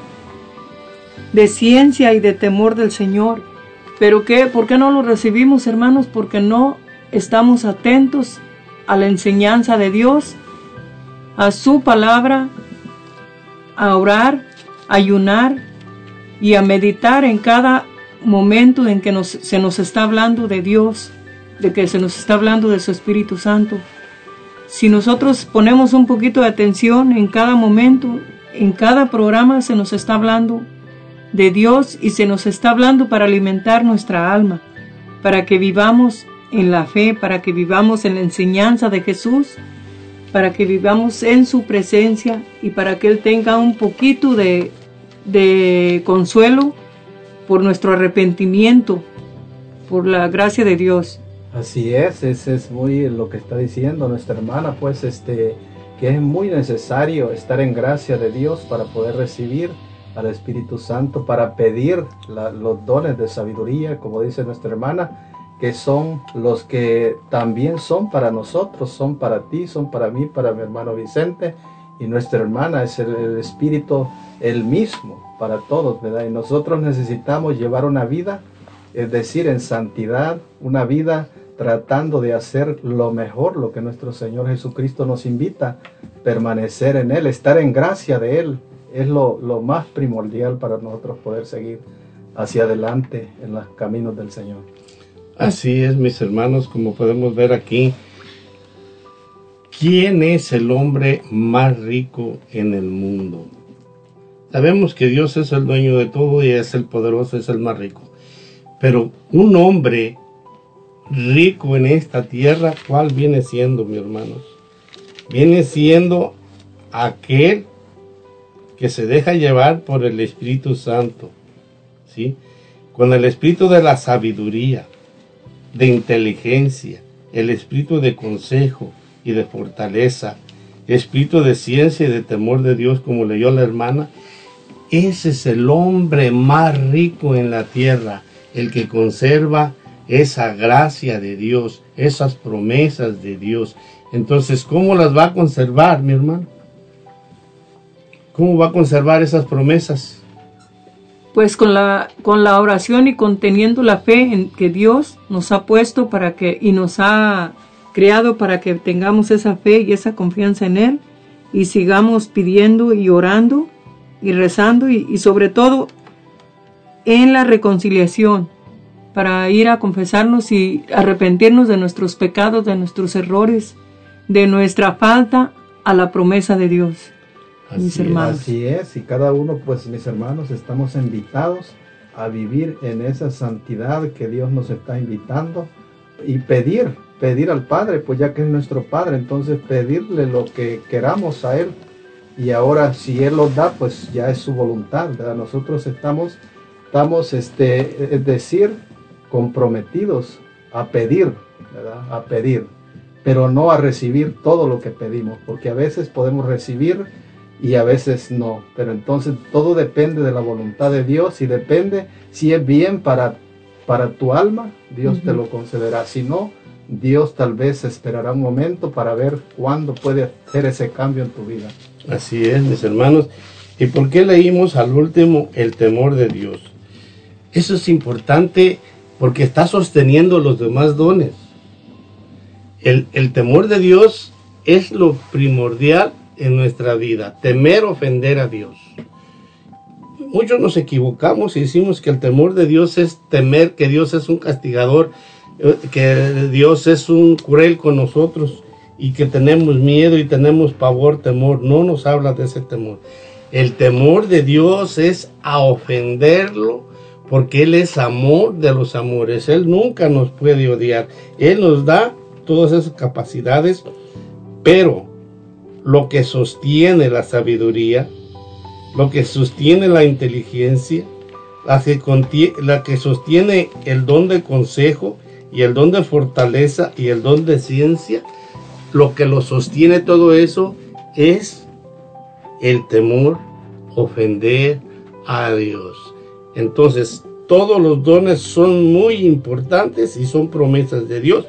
de ciencia y de temor del Señor. Pero qué, ¿por qué no lo recibimos, hermanos? Porque no estamos atentos a la enseñanza de Dios, a su palabra, a orar, a ayunar y a meditar en cada momento en que se nos está hablando de Dios de que se nos está hablando de su Espíritu Santo. Si nosotros ponemos un poquito de atención en cada momento, en cada programa se nos está hablando de Dios y se nos está hablando para alimentar nuestra alma, para que vivamos en la fe, para que vivamos en la enseñanza de Jesús, para que vivamos en su presencia y para que Él tenga un poquito de, de consuelo por nuestro arrepentimiento, por la gracia de Dios. Así es, ese es muy lo que está diciendo nuestra hermana, pues este que es muy necesario estar en gracia de Dios para poder recibir al Espíritu Santo, para pedir los dones de sabiduría, como dice nuestra hermana, que son los que también son para nosotros, son para ti, son para mí, para mi hermano Vicente, y nuestra hermana es el, el Espíritu el mismo para todos, ¿verdad? Y nosotros necesitamos llevar una vida, es decir, en santidad, una vida tratando de hacer lo mejor, lo que nuestro Señor Jesucristo nos invita, permanecer en Él, estar en gracia de Él, es lo, más primordial para nosotros poder seguir hacia adelante en los caminos del Señor. Así es, mis hermanos, como podemos ver aquí, ¿quién es el hombre más rico en el mundo? Sabemos que Dios es el dueño de todo y es el poderoso, es el más rico. Pero un hombre rico en esta tierra, ¿cuál viene siendo, mi hermanos? Viene siendo aquel que se deja llevar por el Espíritu Santo, ¿sí? Con el espíritu de la sabiduría, de inteligencia, el espíritu de consejo y de fortaleza, espíritu de ciencia y de temor de Dios, como leyó la hermana, ese es el hombre más rico en la tierra, el que conserva esa gracia de Dios, esas promesas de Dios. Entonces, ¿cómo las va a conservar, mi hermano? ¿Cómo va a conservar esas promesas? Pues con la, con la oración y conteniendo la fe en que Dios nos ha puesto para que y nos ha creado para que tengamos esa fe y esa confianza en Él y sigamos pidiendo y orando y rezando y sobre todo en la reconciliación para ir a confesarnos y arrepentirnos de nuestros pecados, de nuestros errores, de nuestra falta a la promesa de Dios, mis hermanos. así es, y cada uno, pues mis hermanos, estamos invitados a vivir en esa santidad que Dios nos está invitando y pedir, pedir al Padre, pues ya que es nuestro Padre, entonces pedirle lo que queramos a Él. Y ahora si Él lo da, pues ya es su voluntad, ¿verdad? Nosotros estamos, estamos, este, es decir, comprometidos a pedir, ¿verdad? A pedir, pero no a recibir todo lo que pedimos, porque a veces podemos recibir y a veces no, pero entonces todo depende de la voluntad de Dios y depende si es bien para para tu alma, Dios te lo concederá. Si no, Dios tal vez esperará un momento para ver cuándo puede hacer ese cambio en tu vida. Así es, mis hermanos. ¿Y por qué leímos al último el temor de Dios? Eso es importante porque está sosteniendo los demás dones. El, el temor de Dios es lo primordial en nuestra vida, temer ofender a Dios. Muchos nos equivocamos y decimos que el temor de Dios es temer que Dios es un castigador, eh, que Dios es un cruel con nosotros y que tenemos miedo y tenemos pavor, temor. No nos habla de ese temor. El temor de Dios es a ofenderlo porque Él es amor de los amores. Él nunca nos puede odiar. Él nos da todas esas capacidades, pero lo que sostiene la sabiduría, lo que sostiene la inteligencia, la que, la que sostiene el don de consejo y el don de fortaleza y el don de ciencia, lo que lo sostiene todo eso es el temor, ofender a Dios. Entonces, todos los dones son muy importantes y son promesas de Dios,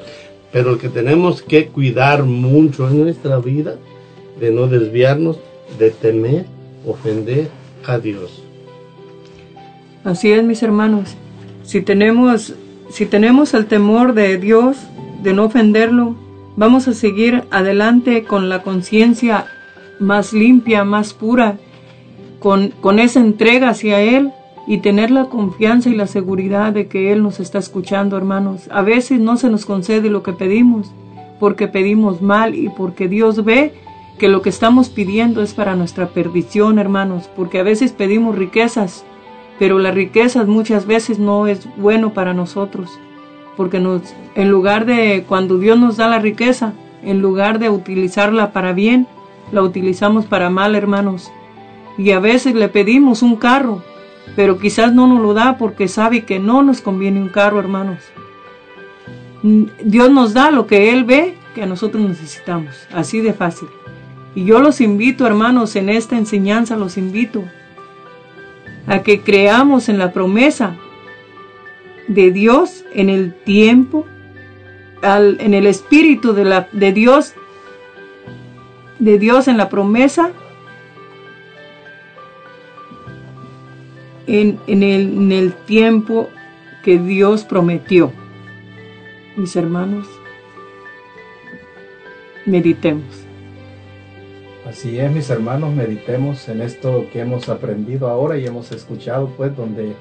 pero que tenemos que cuidar mucho en nuestra vida de no desviarnos, de temer, ofender a Dios. Así es, mis hermanos. Si tenemos, si tenemos el temor de Dios, de no ofenderlo, vamos a seguir adelante con la conciencia más limpia, más pura, con, con esa entrega hacia Él y tener la confianza y la seguridad de que Él nos está escuchando, hermanos. A veces no se nos concede lo que pedimos, porque pedimos mal y porque Dios ve que lo que estamos pidiendo es para nuestra perdición, hermanos, porque a veces pedimos riquezas, pero las riquezas muchas veces no es bueno para nosotros, porque nos, en lugar de cuando Dios nos da la riqueza, en lugar de utilizarla para bien, la utilizamos para mal, hermanos. Y a veces le pedimos un carro, pero quizás no nos lo da porque sabe que no nos conviene un carro, hermanos. Dios nos da lo que Él ve que nosotros necesitamos, así de fácil. Y yo los invito, hermanos, en esta enseñanza los invito a que creamos en la promesa de Dios en el tiempo, en el espíritu de, la, de Dios, de Dios en la promesa, en, el, en el tiempo que Dios prometió. Mis hermanos, meditemos. Así es, mis hermanos, meditemos en esto que hemos aprendido ahora y hemos escuchado, pues, donde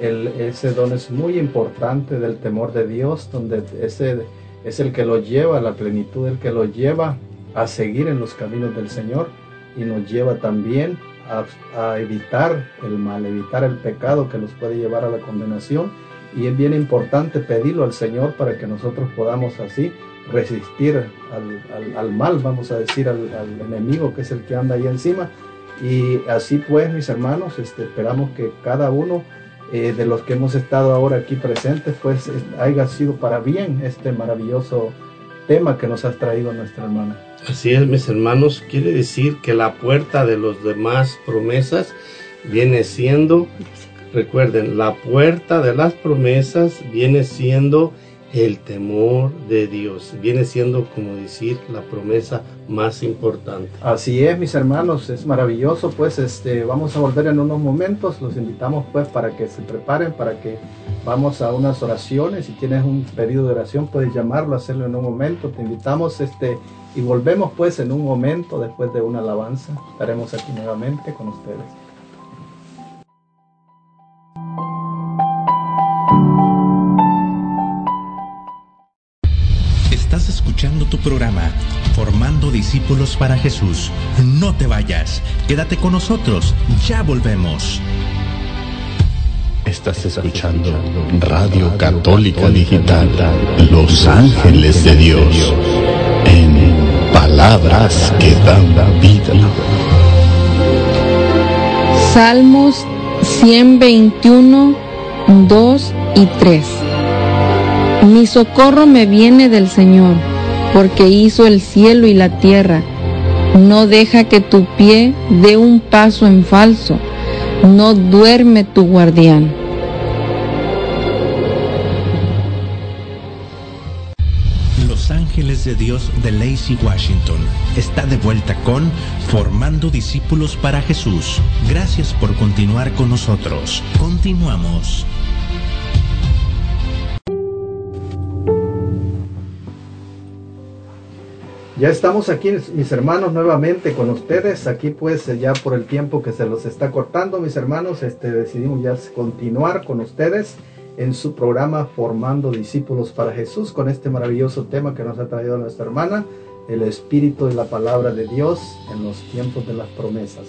el, ese don es muy importante del temor de Dios, donde ese es el que lo lleva a la plenitud, el que lo lleva a seguir en los caminos del Señor y nos lleva también a, evitar el mal, evitar el pecado que nos puede llevar a la condenación. Y es bien importante pedirlo al Señor para que nosotros podamos así resistir al, mal, vamos a decir, al, enemigo que es el que anda ahí encima. Y así pues, mis hermanos, este, esperamos que cada uno eh, de los que hemos estado ahora aquí presentes, pues haya sido para bien este maravilloso tema que nos has traído nuestra hermana. Así es, mis hermanos, quiere decir que la puerta de los demás promesas viene siendo, recuerden, la puerta de las promesas viene siendo el temor de Dios. Viene siendo, como decir, la promesa más importante. Así es, mis hermanos, es maravilloso. Pues este, vamos a volver en unos momentos. Los invitamos pues para que se preparen, para que vamos a unas oraciones. Si tienes un pedido de oración, puedes llamarlo, hacerlo en un momento. Te invitamos este, y volvemos pues en un momento después de una alabanza. Estaremos aquí nuevamente con ustedes. Tu programa, Formando Discípulos para Jesús. No te vayas, quédate con nosotros, ya volvemos. Estás escuchando Radio Católica Digital, Los Ángeles de Dios, en palabras que dan vida. Salmos 121, 2 y 3. Mi socorro me viene del Señor porque hizo el cielo y la tierra. No deja que tu pie dé un paso en falso. No duerme tu guardián. Los Ángeles de Dios de Lacey Washington está de vuelta con Formando Discípulos para Jesús. Gracias por continuar con nosotros. Continuamos. Ya estamos aquí, mis hermanos, nuevamente con ustedes. Aquí pues ya por el tiempo que se los está cortando, mis hermanos, este, decidimos ya continuar con ustedes en su programa Formando Discípulos para Jesús con este maravilloso tema que nos ha traído nuestra hermana, el Espíritu y la Palabra de Dios en los tiempos de las promesas.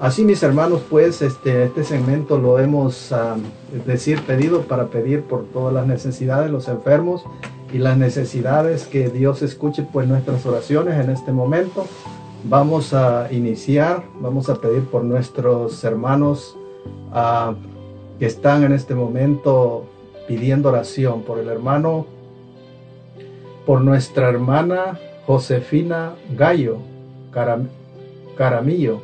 Así mis hermanos, pues este, este segmento lo hemos, ah, decir, pedido para pedir por todas las necesidades de los enfermos, y las necesidades que Dios escuche pues nuestras oraciones en este momento. Vamos a iniciar, vamos a pedir por nuestros hermanos ah, que están en este momento pidiendo oración, por el hermano, por nuestra hermana Josefina Gallo Caramillo,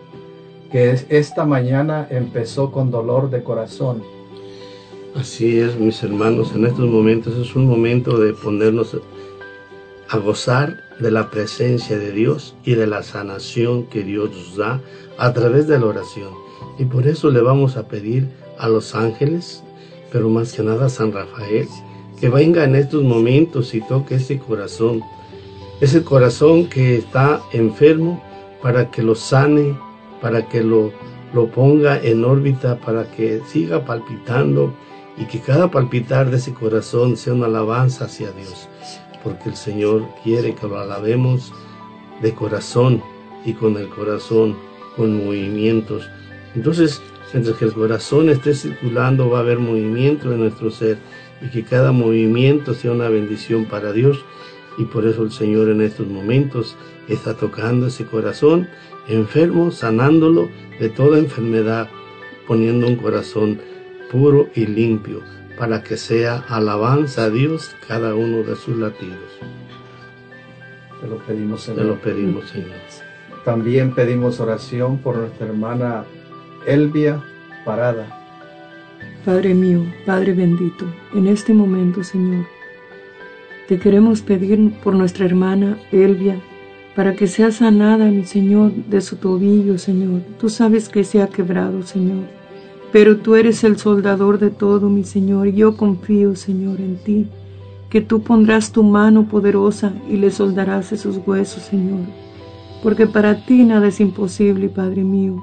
que esta mañana empezó con dolor de corazón Así es, mis hermanos, en estos momentos es un momento de ponernos a gozar de la presencia de Dios y de la sanación que Dios nos da a través de la oración. Y por eso le vamos a pedir a los ángeles, pero más que nada a San Rafael, que venga en estos momentos y toque ese corazón, ese corazón que está enfermo, para que lo sane, para que lo, lo ponga en órbita, para que siga palpitando y que cada palpitar de ese corazón sea una alabanza hacia Dios, porque el Señor quiere que lo alabemos de corazón y con el corazón, con movimientos. Entonces, mientras que el corazón esté circulando, va a haber movimiento en nuestro ser y que cada movimiento sea una bendición para Dios. Y por eso el Señor en estos momentos está tocando ese corazón enfermo, sanándolo de toda enfermedad, poniendo un corazón puro y limpio, para que sea alabanza a Dios cada uno de sus latidos. Te lo pedimos, Señor. Te lo pedimos, Señor. También pedimos oración por nuestra hermana Elvia Parada. Padre mío, Padre bendito, en este momento, Señor, te queremos pedir por nuestra hermana Elvia, para que sea sanada, mi Señor, de su tobillo, Señor. Tú sabes que se ha quebrado, Señor. Pero tú eres el soldador de todo, mi Señor, y yo confío, Señor, en ti, que tú pondrás tu mano poderosa y le soldarás esos huesos, Señor. Porque para ti nada es imposible, Padre mío.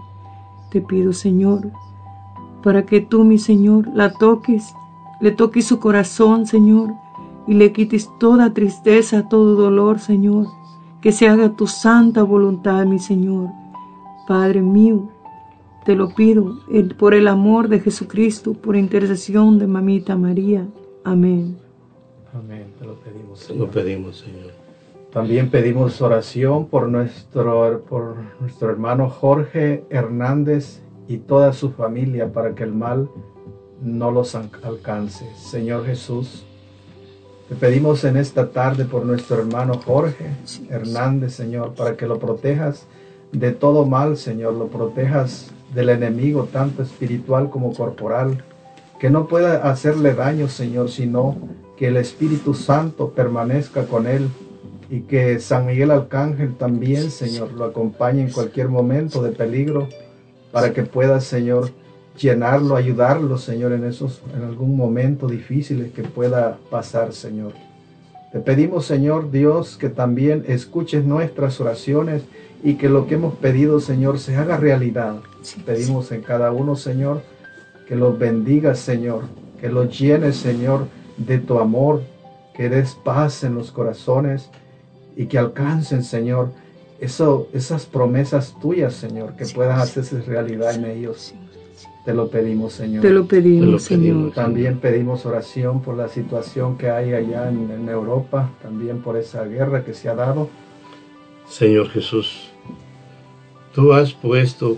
Te pido, Señor, para que tú, mi Señor, la toques, le toques su corazón, Señor, y le quites toda tristeza, todo dolor, Señor. Que se haga tu santa voluntad, mi Señor. Padre mío, te lo pido por el amor de Jesucristo, por intercesión de Mamita María. Amén. Amén, te lo pedimos, Señor. Lo pedimos, Señor. También pedimos oración por nuestro, por nuestro hermano Jorge Hernández y toda su familia para que el mal no los alcance. Señor Jesús, te pedimos en esta tarde por nuestro hermano Jorge Hernández, Señor, para que lo protejas de todo mal, Señor, lo protejas del enemigo, tanto espiritual como corporal, que no pueda hacerle daño, Señor, sino que el Espíritu Santo permanezca con él y que San Miguel Arcángel también, Señor, lo acompañe en cualquier momento de peligro para que pueda, Señor, llenarlo, ayudarlo, Señor, en esos, en algún momento difícil que pueda pasar, Señor. Te pedimos, Señor Dios, que también escuches nuestras oraciones y que lo que hemos pedido, Señor, se haga realidad. Pedimos en cada uno, Señor, que los bendigas, Señor, que los llenes, Señor, de tu amor, que des paz en los corazones y que alcancen, Señor, eso, esas promesas tuyas, Señor, que puedas hacerse realidad en ellos. Te lo pedimos, Señor. Te lo pedimos, Señor. También pedimos oración por la situación que hay allá en, en Europa, también por esa guerra que se ha dado. Señor Jesús, tú has puesto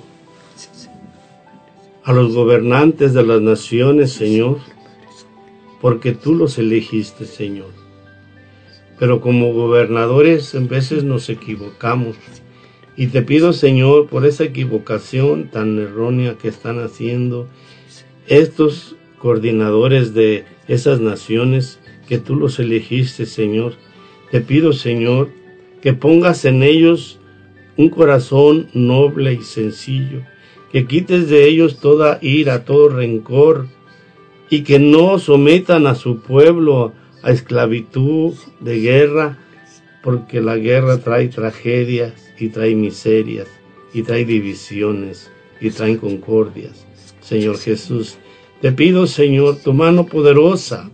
a los gobernantes de las naciones, Señor, porque tú los elegiste, Señor. Pero como gobernadores en veces nos equivocamos. Y te pido, Señor, por esa equivocación tan errónea que están haciendo estos coordinadores de esas naciones, que tú los elegiste, Señor, Te pido, Señor, que pongas en ellos un corazón noble y sencillo, que quites de ellos toda ira, todo rencor, y que no sometan a su pueblo a esclavitud de guerra, porque la guerra trae tragedias y trae miserias y trae divisiones y trae concordias. Señor Jesús, te pido, Señor, tu mano poderosa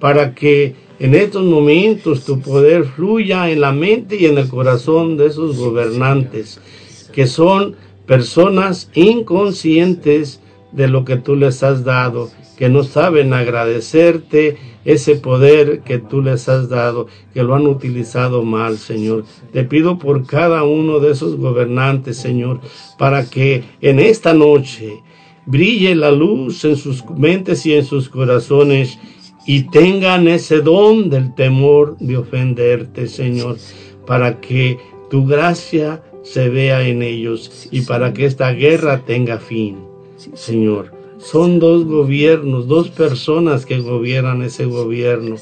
para que en estos momentos tu poder fluya en la mente y en el corazón de esos gobernantes, que son personas inconscientes de lo que tú les has dado, que no saben agradecerte ese poder que tú les has dado, que lo han utilizado mal, Señor. Te pido por cada uno de esos gobernantes, Señor, para que en esta noche brille la luz en sus mentes y en sus corazones y tengan ese don del temor de ofenderte, Señor, para que tu gracia se vea en ellos y para que esta guerra tenga fin, Señor. Son dos gobiernos, dos personas que gobiernan ese gobierno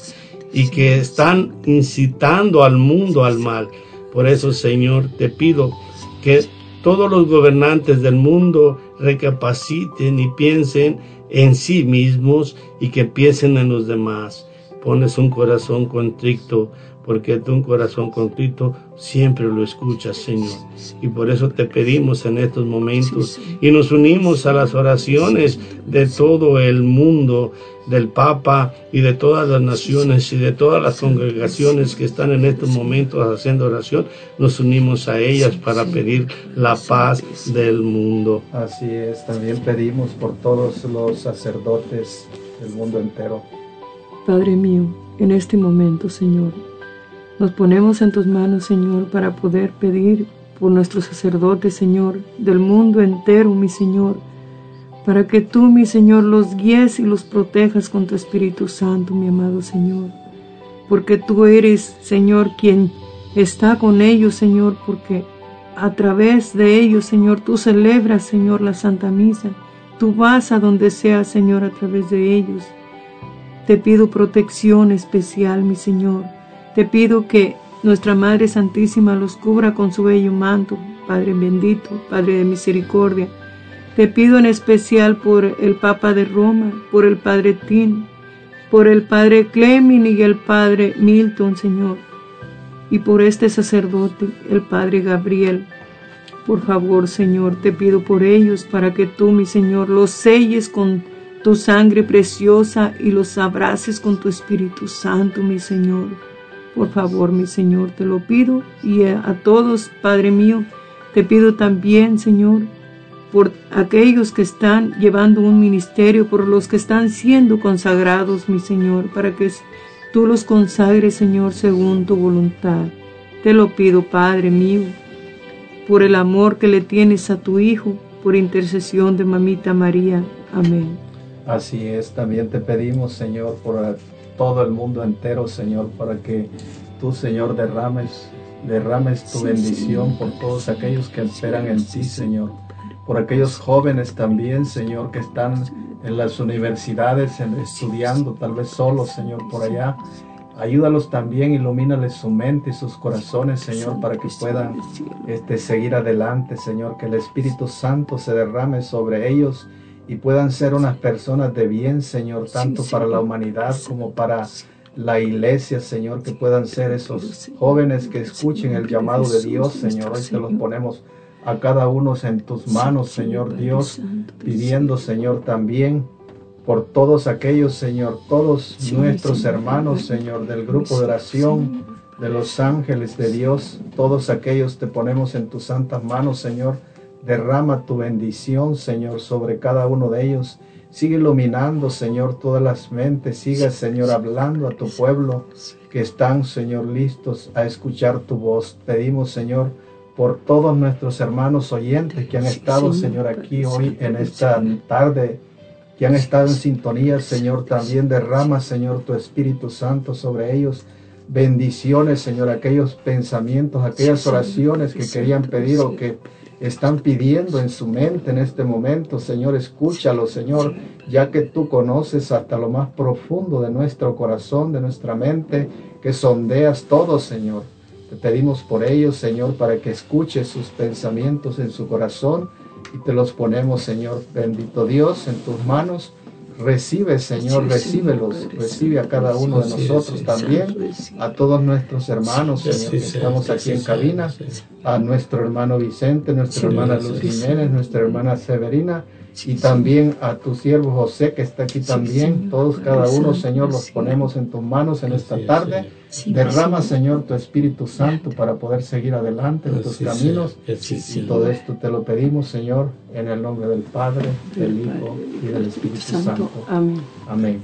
y que están incitando al mundo al mal. Por eso, Señor, te pido que todos los gobernantes del mundo recapaciten y piensen en sí mismos y que piensen en los demás. Pones un corazón contrito, porque tú un corazón contrito siempre lo escuchas, Señor. Y por eso te pedimos en estos momentos y nos unimos a las oraciones de todo el mundo, del Papa y de todas las naciones y de todas las congregaciones que están en estos momentos haciendo oración. Nos unimos a ellas para pedir la paz del mundo. Así es, también pedimos por todos los sacerdotes del mundo entero. Padre mío, en este momento, Señor, nos ponemos en tus manos, Señor, para poder pedir por nuestros sacerdotes, Señor, del mundo entero, mi Señor, para que tú, mi Señor, los guíes y los protejas con tu Espíritu Santo, mi amado Señor, porque tú eres, Señor, quien está con ellos, Señor, porque a través de ellos, Señor, tú celebras, Señor, la Santa Misa. Tú vas a donde sea, Señor, a través de ellos. Te pido protección especial, mi Señor. Te pido que nuestra Madre Santísima los cubra con su bello manto, Padre bendito, Padre de misericordia. Te pido en especial por el Papa de Roma, por el Padre Tin, por el Padre Clemin y el Padre Milton, Señor, y por este sacerdote, el Padre Gabriel. Por favor, Señor, te pido por ellos para que tú, mi Señor, los selles con tu sangre preciosa y los abraces con tu Espíritu Santo, mi Señor. Por favor, mi Señor, te lo pido y a, todos, Padre mío, te pido también, Señor, por aquellos que están llevando un ministerio, por los que están siendo consagrados, mi Señor, para que tú los consagres, Señor, según tu voluntad. Te lo pido, Padre mío, por el amor que le tienes a tu Hijo, por intercesión de Mamita María. Amén. Así es, también te pedimos, Señor, por todo el mundo entero, Señor, para que tú, Señor, derrames, derrames tu bendición por todos aquellos que esperan en ti, Señor. Por aquellos jóvenes también, Señor, que están en las universidades estudiando, tal vez solos, Señor, por allá. Ayúdalos también, ilumínales su mente y sus corazones, Señor, para que puedan este, seguir adelante, Señor. Que el Espíritu Santo se derrame sobre ellos y puedan ser unas personas de bien, Señor, tanto para la humanidad como para la iglesia, Señor, que puedan ser esos jóvenes que escuchen el llamado de Dios, Señor. Hoy te los ponemos a cada uno en tus manos, Señor Dios, pidiendo, Señor, también por todos aquellos, Señor, todos nuestros hermanos, Señor, del grupo de oración, de los ángeles de Dios, todos aquellos te ponemos en tus santas manos, Señor Derrama tu bendición, Señor, sobre cada uno de ellos. Sigue iluminando, Señor, todas las mentes. Sigue, Señor, hablando a tu pueblo que están, Señor, listos a escuchar tu voz. Pedimos, Señor, por todos nuestros hermanos oyentes que han estado, Señor, aquí hoy en esta tarde, que han estado en sintonía, Señor, también derrama, Señor, tu Espíritu Santo sobre ellos. Bendiciones, Señor, aquellos pensamientos, aquellas oraciones que querían pedir o que están pidiendo en su mente en este momento. Señor, escúchalo, Señor, ya que tú conoces hasta lo más profundo de nuestro corazón, de nuestra mente, que sondeas todo, Señor. Te pedimos por ellos, Señor, para que escuches sus pensamientos en su corazón y te los ponemos, Señor, bendito Dios, en tus manos. Recibe, Señor, recíbelos, recibe a cada uno de nosotros también, a todos nuestros hermanos, Señor, que estamos aquí en cabina, a nuestro hermano Vicente, nuestra hermana Luz Jiménez, nuestra hermana Severina, y también a tu siervo José que está aquí también. Todos, cada uno, Señor, los ponemos en tus manos en esta tarde. Derrama, Señor, tu Espíritu Santo para poder seguir adelante en tus caminos. Y todo esto te lo pedimos, Señor, en el nombre del Padre, del Hijo y del Espíritu Santo. Amén. Amén.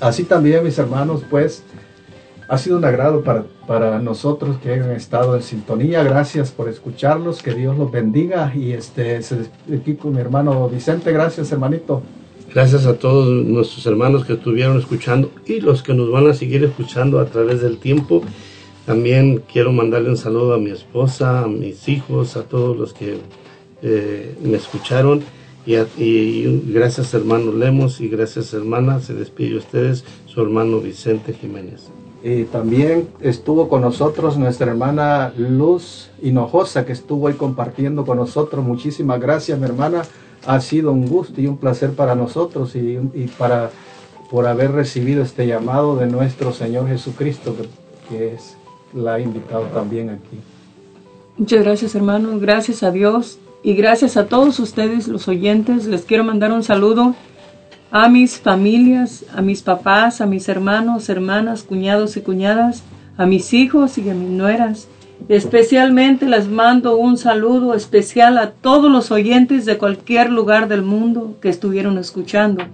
Así también, mis hermanos, pues ha sido un agrado para, para nosotros que hayan estado en sintonía. Gracias por escucharlos. Que Dios los bendiga. Y este, se despide aquí con mi hermano Vicente. Gracias, hermanito. Gracias a todos nuestros hermanos que estuvieron escuchando y los que nos van a seguir escuchando a través del tiempo. También quiero mandarle un saludo a mi esposa, a mis hijos, a todos los que eh, me escucharon. Y, a- y gracias hermano Lemos y gracias hermana. Se despide de ustedes su hermano Vicente Jiménez. Y también estuvo con nosotros nuestra hermana Luz Hinojosa, que estuvo ahí compartiendo con nosotros. Muchísimas gracias, mi hermana. Ha sido un gusto y un placer para nosotros y, para por haber recibido este llamado de nuestro Señor Jesucristo, que, que es, la ha invitado también aquí. Muchas gracias hermanos, gracias a Dios y gracias a todos ustedes los oyentes. Les quiero mandar un saludo a mis familias, a mis papás, a mis hermanos, hermanas, cuñados y cuñadas, a mis hijos y a mis nueras. Especialmente les mando un saludo especial a todos los oyentes de cualquier lugar del mundo que estuvieron escuchando.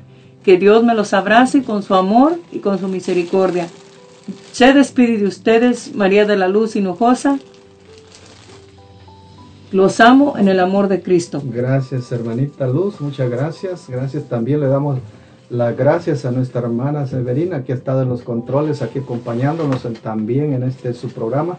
Que Dios me los abrace con su amor y con su misericordia. Se despide de ustedes María de la Luz Hinojosa. Los amo en el amor de Cristo. Gracias, hermanita Luz, muchas gracias. Gracias también le damos las gracias a nuestra hermana Severina, que ha estado en los controles, aquí acompañándonos también en este su programa.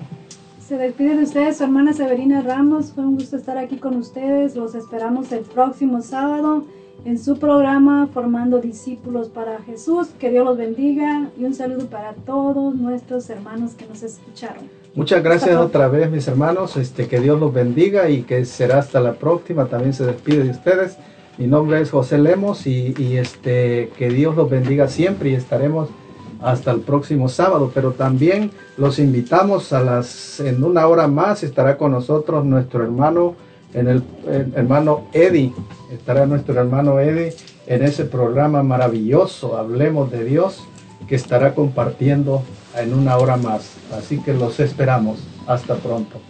Se despide de ustedes su hermana Severina Ramos. Fue un gusto estar aquí con ustedes. Los esperamos el próximo sábado en su programa Formando Discípulos para Jesús. Que Dios los bendiga y un saludo para todos nuestros hermanos que nos escucharon. Muchas gracias otra vez, mis hermanos. Este, que Dios los bendiga y que será hasta la próxima. También se despide de ustedes. Mi nombre es José Lemos y, y, este, que Dios los bendiga siempre y estaremos hasta el próximo sábado. Pero también los invitamos a las, en una hora más estará con nosotros nuestro hermano, en el, hermano Eddie. Estará nuestro hermano Eddie en ese programa maravilloso, Hablemos de Dios, que estará compartiendo en una hora más. Así que los esperamos. Hasta pronto.